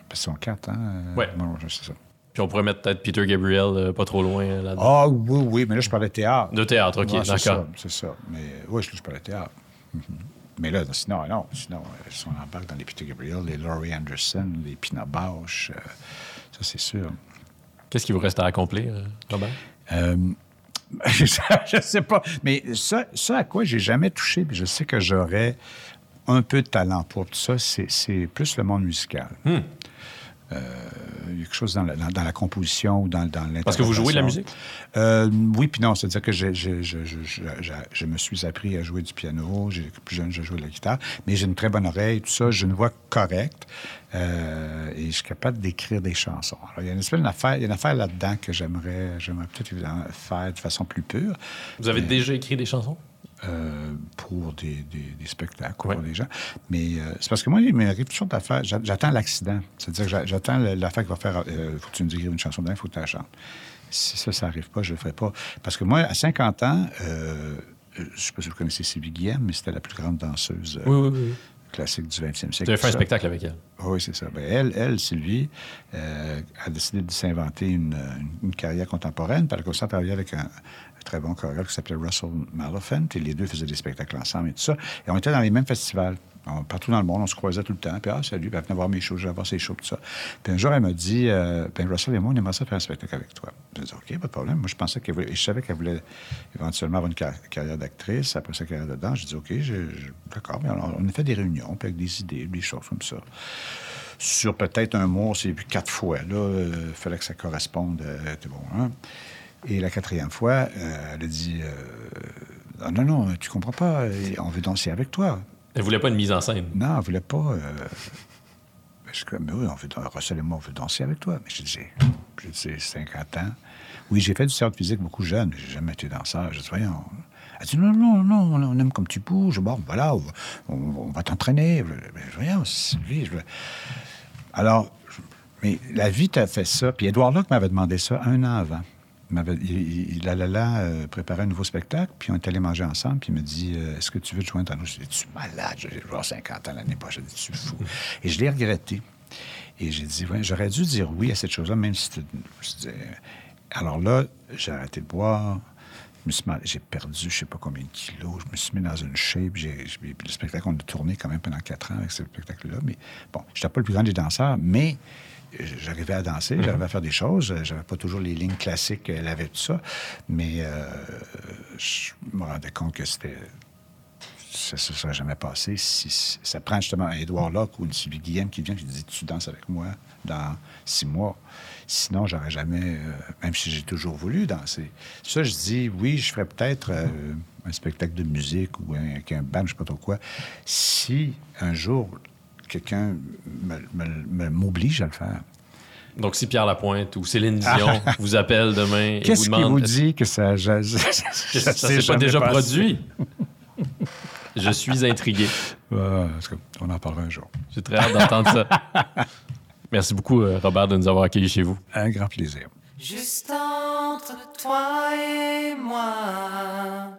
Parce qu'ils sont quatre, hein? euh, Ouais. bon, c'est ça. Puis on pourrait mettre peut-être Peter Gabriel euh, pas trop loin euh, là-dedans. Ah oui, oui, mais là, je parlais théâtre. De théâtre, OK, Ouais, c'est d'accord. ça, C'est ça. Mais oui, je, je parlais théâtre. Mhm. Mais là, sinon, non, sinon, euh, si on embarque dans les Peter Gabriel, les Laurie Anderson, les Pina Bausch, euh, ça c'est sûr. Qu'est-ce qui vous reste à accomplir, Robert? Euh, je ne sais pas. Mais ça, ça à quoi j'ai jamais touché, puis je sais que j'aurais un peu de talent pour tout ça, c'est plus le monde musical. Hmm. Euh, quelque chose dans la, dans- dans la composition ou dans, dans. Parce que vous jouez de la musique? Euh, oui, puis non. C'est-à-dire que je, je- je- je- je me suis appris à jouer du piano. Plus jeune, je jouais de la guitare. Mais j'ai une très bonne oreille, tout ça. J'ai une voix correcte. Euh, et je suis capable d'écrire des chansons. Alors, il y a une espèce d'affaire, il y a une affaire là-dedans que j'aimerais, j'aimerais peut-être faire de façon plus pure. Vous avez déjà écrit des chansons? Euh, pour des, des- des spectacles, Ouais. pour des gens. Mais euh, c'est parce que moi, il m'arrive toutes sortes d'affaires. J'a- J'attends l'accident. C'est-à-dire que j'a- j'attends l'affaire qui va faire euh, faut que tu nous écrives une chanson dedans, il faut que tu la chantes. Si ça, ça n'arrive pas, je ne le ferai pas. Parce que moi, à 50 ans, euh, je ne sais pas si vous connaissez Sylvie Guillaume, mais c'était la plus grande danseuse Oui, oui, oui. classique du 20e siècle. Vous avez fait un spectacle avec elle. Oui, c'est ça. Ben, elle, elle, Sylvie, euh, a décidé de s'inventer une, une- carrière contemporaine. Puis elle a commencé à travailler avec un, très bon chorégraphe qui s'appelait Russell Malafant. Et les deux faisaient des spectacles ensemble et tout ça. Et on était dans les mêmes festivals. On- partout dans le monde, on se croisait tout le temps. Puis, ah, salut, elle venait voir mes shows, je vais voir ses shows, tout ça. Puis un jour, elle m'a dit, euh, ben, Russell et moi, on aimerait ça faire un spectacle avec toi. J'ai dit, OK, pas de problème. Moi, je pensais qu'elle voulait, je savais qu'elle voulait éventuellement avoir une car- carrière d'actrice, après sa carrière de danse. J'ai dit, OK, d'accord. Mais alors, on a fait des réunions, puis avec des idées, des choses comme ça sur peut-être un mois, c'est vu quatre fois. Là, il fallait que ça corresponde. euh, bon, hein? Et la quatrième fois, euh, elle a dit euh, Ah, Non, non, tu comprends pas, euh, on veut danser avec toi. Elle voulait pas une mise en scène. Non, elle voulait pas. euh, je suis comme, mais oui, on veut, Russell et moi, on veut danser avec toi. Mais j'ai dit, j'ai dit, c'est 50 ans. Oui, j'ai fait du théâtre physique beaucoup jeune, mais j'ai jamais été danseur. J'ai dit, voyons. Elle dit, non, non, non, on aime comme tu bouges. Bon, voilà, on on- on va t'entraîner. Sylvie, je Alors, je- mais la vie t'a fait ça. Puis Édouard Locke m'avait demandé ça un an avant. Il, il, il- allait là euh, préparer un nouveau spectacle, puis on est allé manger ensemble, puis il me dit euh, Est-ce que tu veux te joindre à nous? J'ai dit Tu malade, je vais avoir 50 ans l'année prochaine, tu fou. Et je l'ai regretté. Et j'ai dit J'aurais dû dire oui à cette chose-là, même si c'était. je disais- Alors là, j'ai arrêté de boire. Me suis J'ai perdu je sais pas combien de kilos. Je me suis mis dans une shape. J'ai, le spectacle, on a tourné quand même pendant quatre ans avec ce spectacle-là. Mais bon, je n'étais pas le plus grand des danseurs, mais euh, j'arrivais à danser, j'arrivais à faire des choses. Euh, J'avais pas toujours les lignes classiques qu'elle avait, tout ça. Mais euh, je me rendais compte que c'était ça ne serait jamais passé si, si- ça prend justement un Édouard Locke ou une Sylvie Guillaume qui vient qui dit tu danses avec moi dans six mois. Sinon, j'aurais jamais, euh, même si j'ai toujours voulu danser. Ça, je dis, oui, je ferais peut-être euh, un spectacle de musique ou un, avec un band, je sais pas trop quoi, si un jour quelqu'un m'oblige à le faire. Donc, si Pierre Lapointe ou Céline ah. Dion vous appelle demain et Qu'est-ce vous demande... Qui vous dit que ça... Je, s'est pas déjà produit? je suis intrigué. Ah, on en parlera un jour. J'ai très hâte d'entendre ça. Merci beaucoup, euh, Robert, de nous avoir accueillis chez vous. Un grand plaisir. Juste entre toi et moi.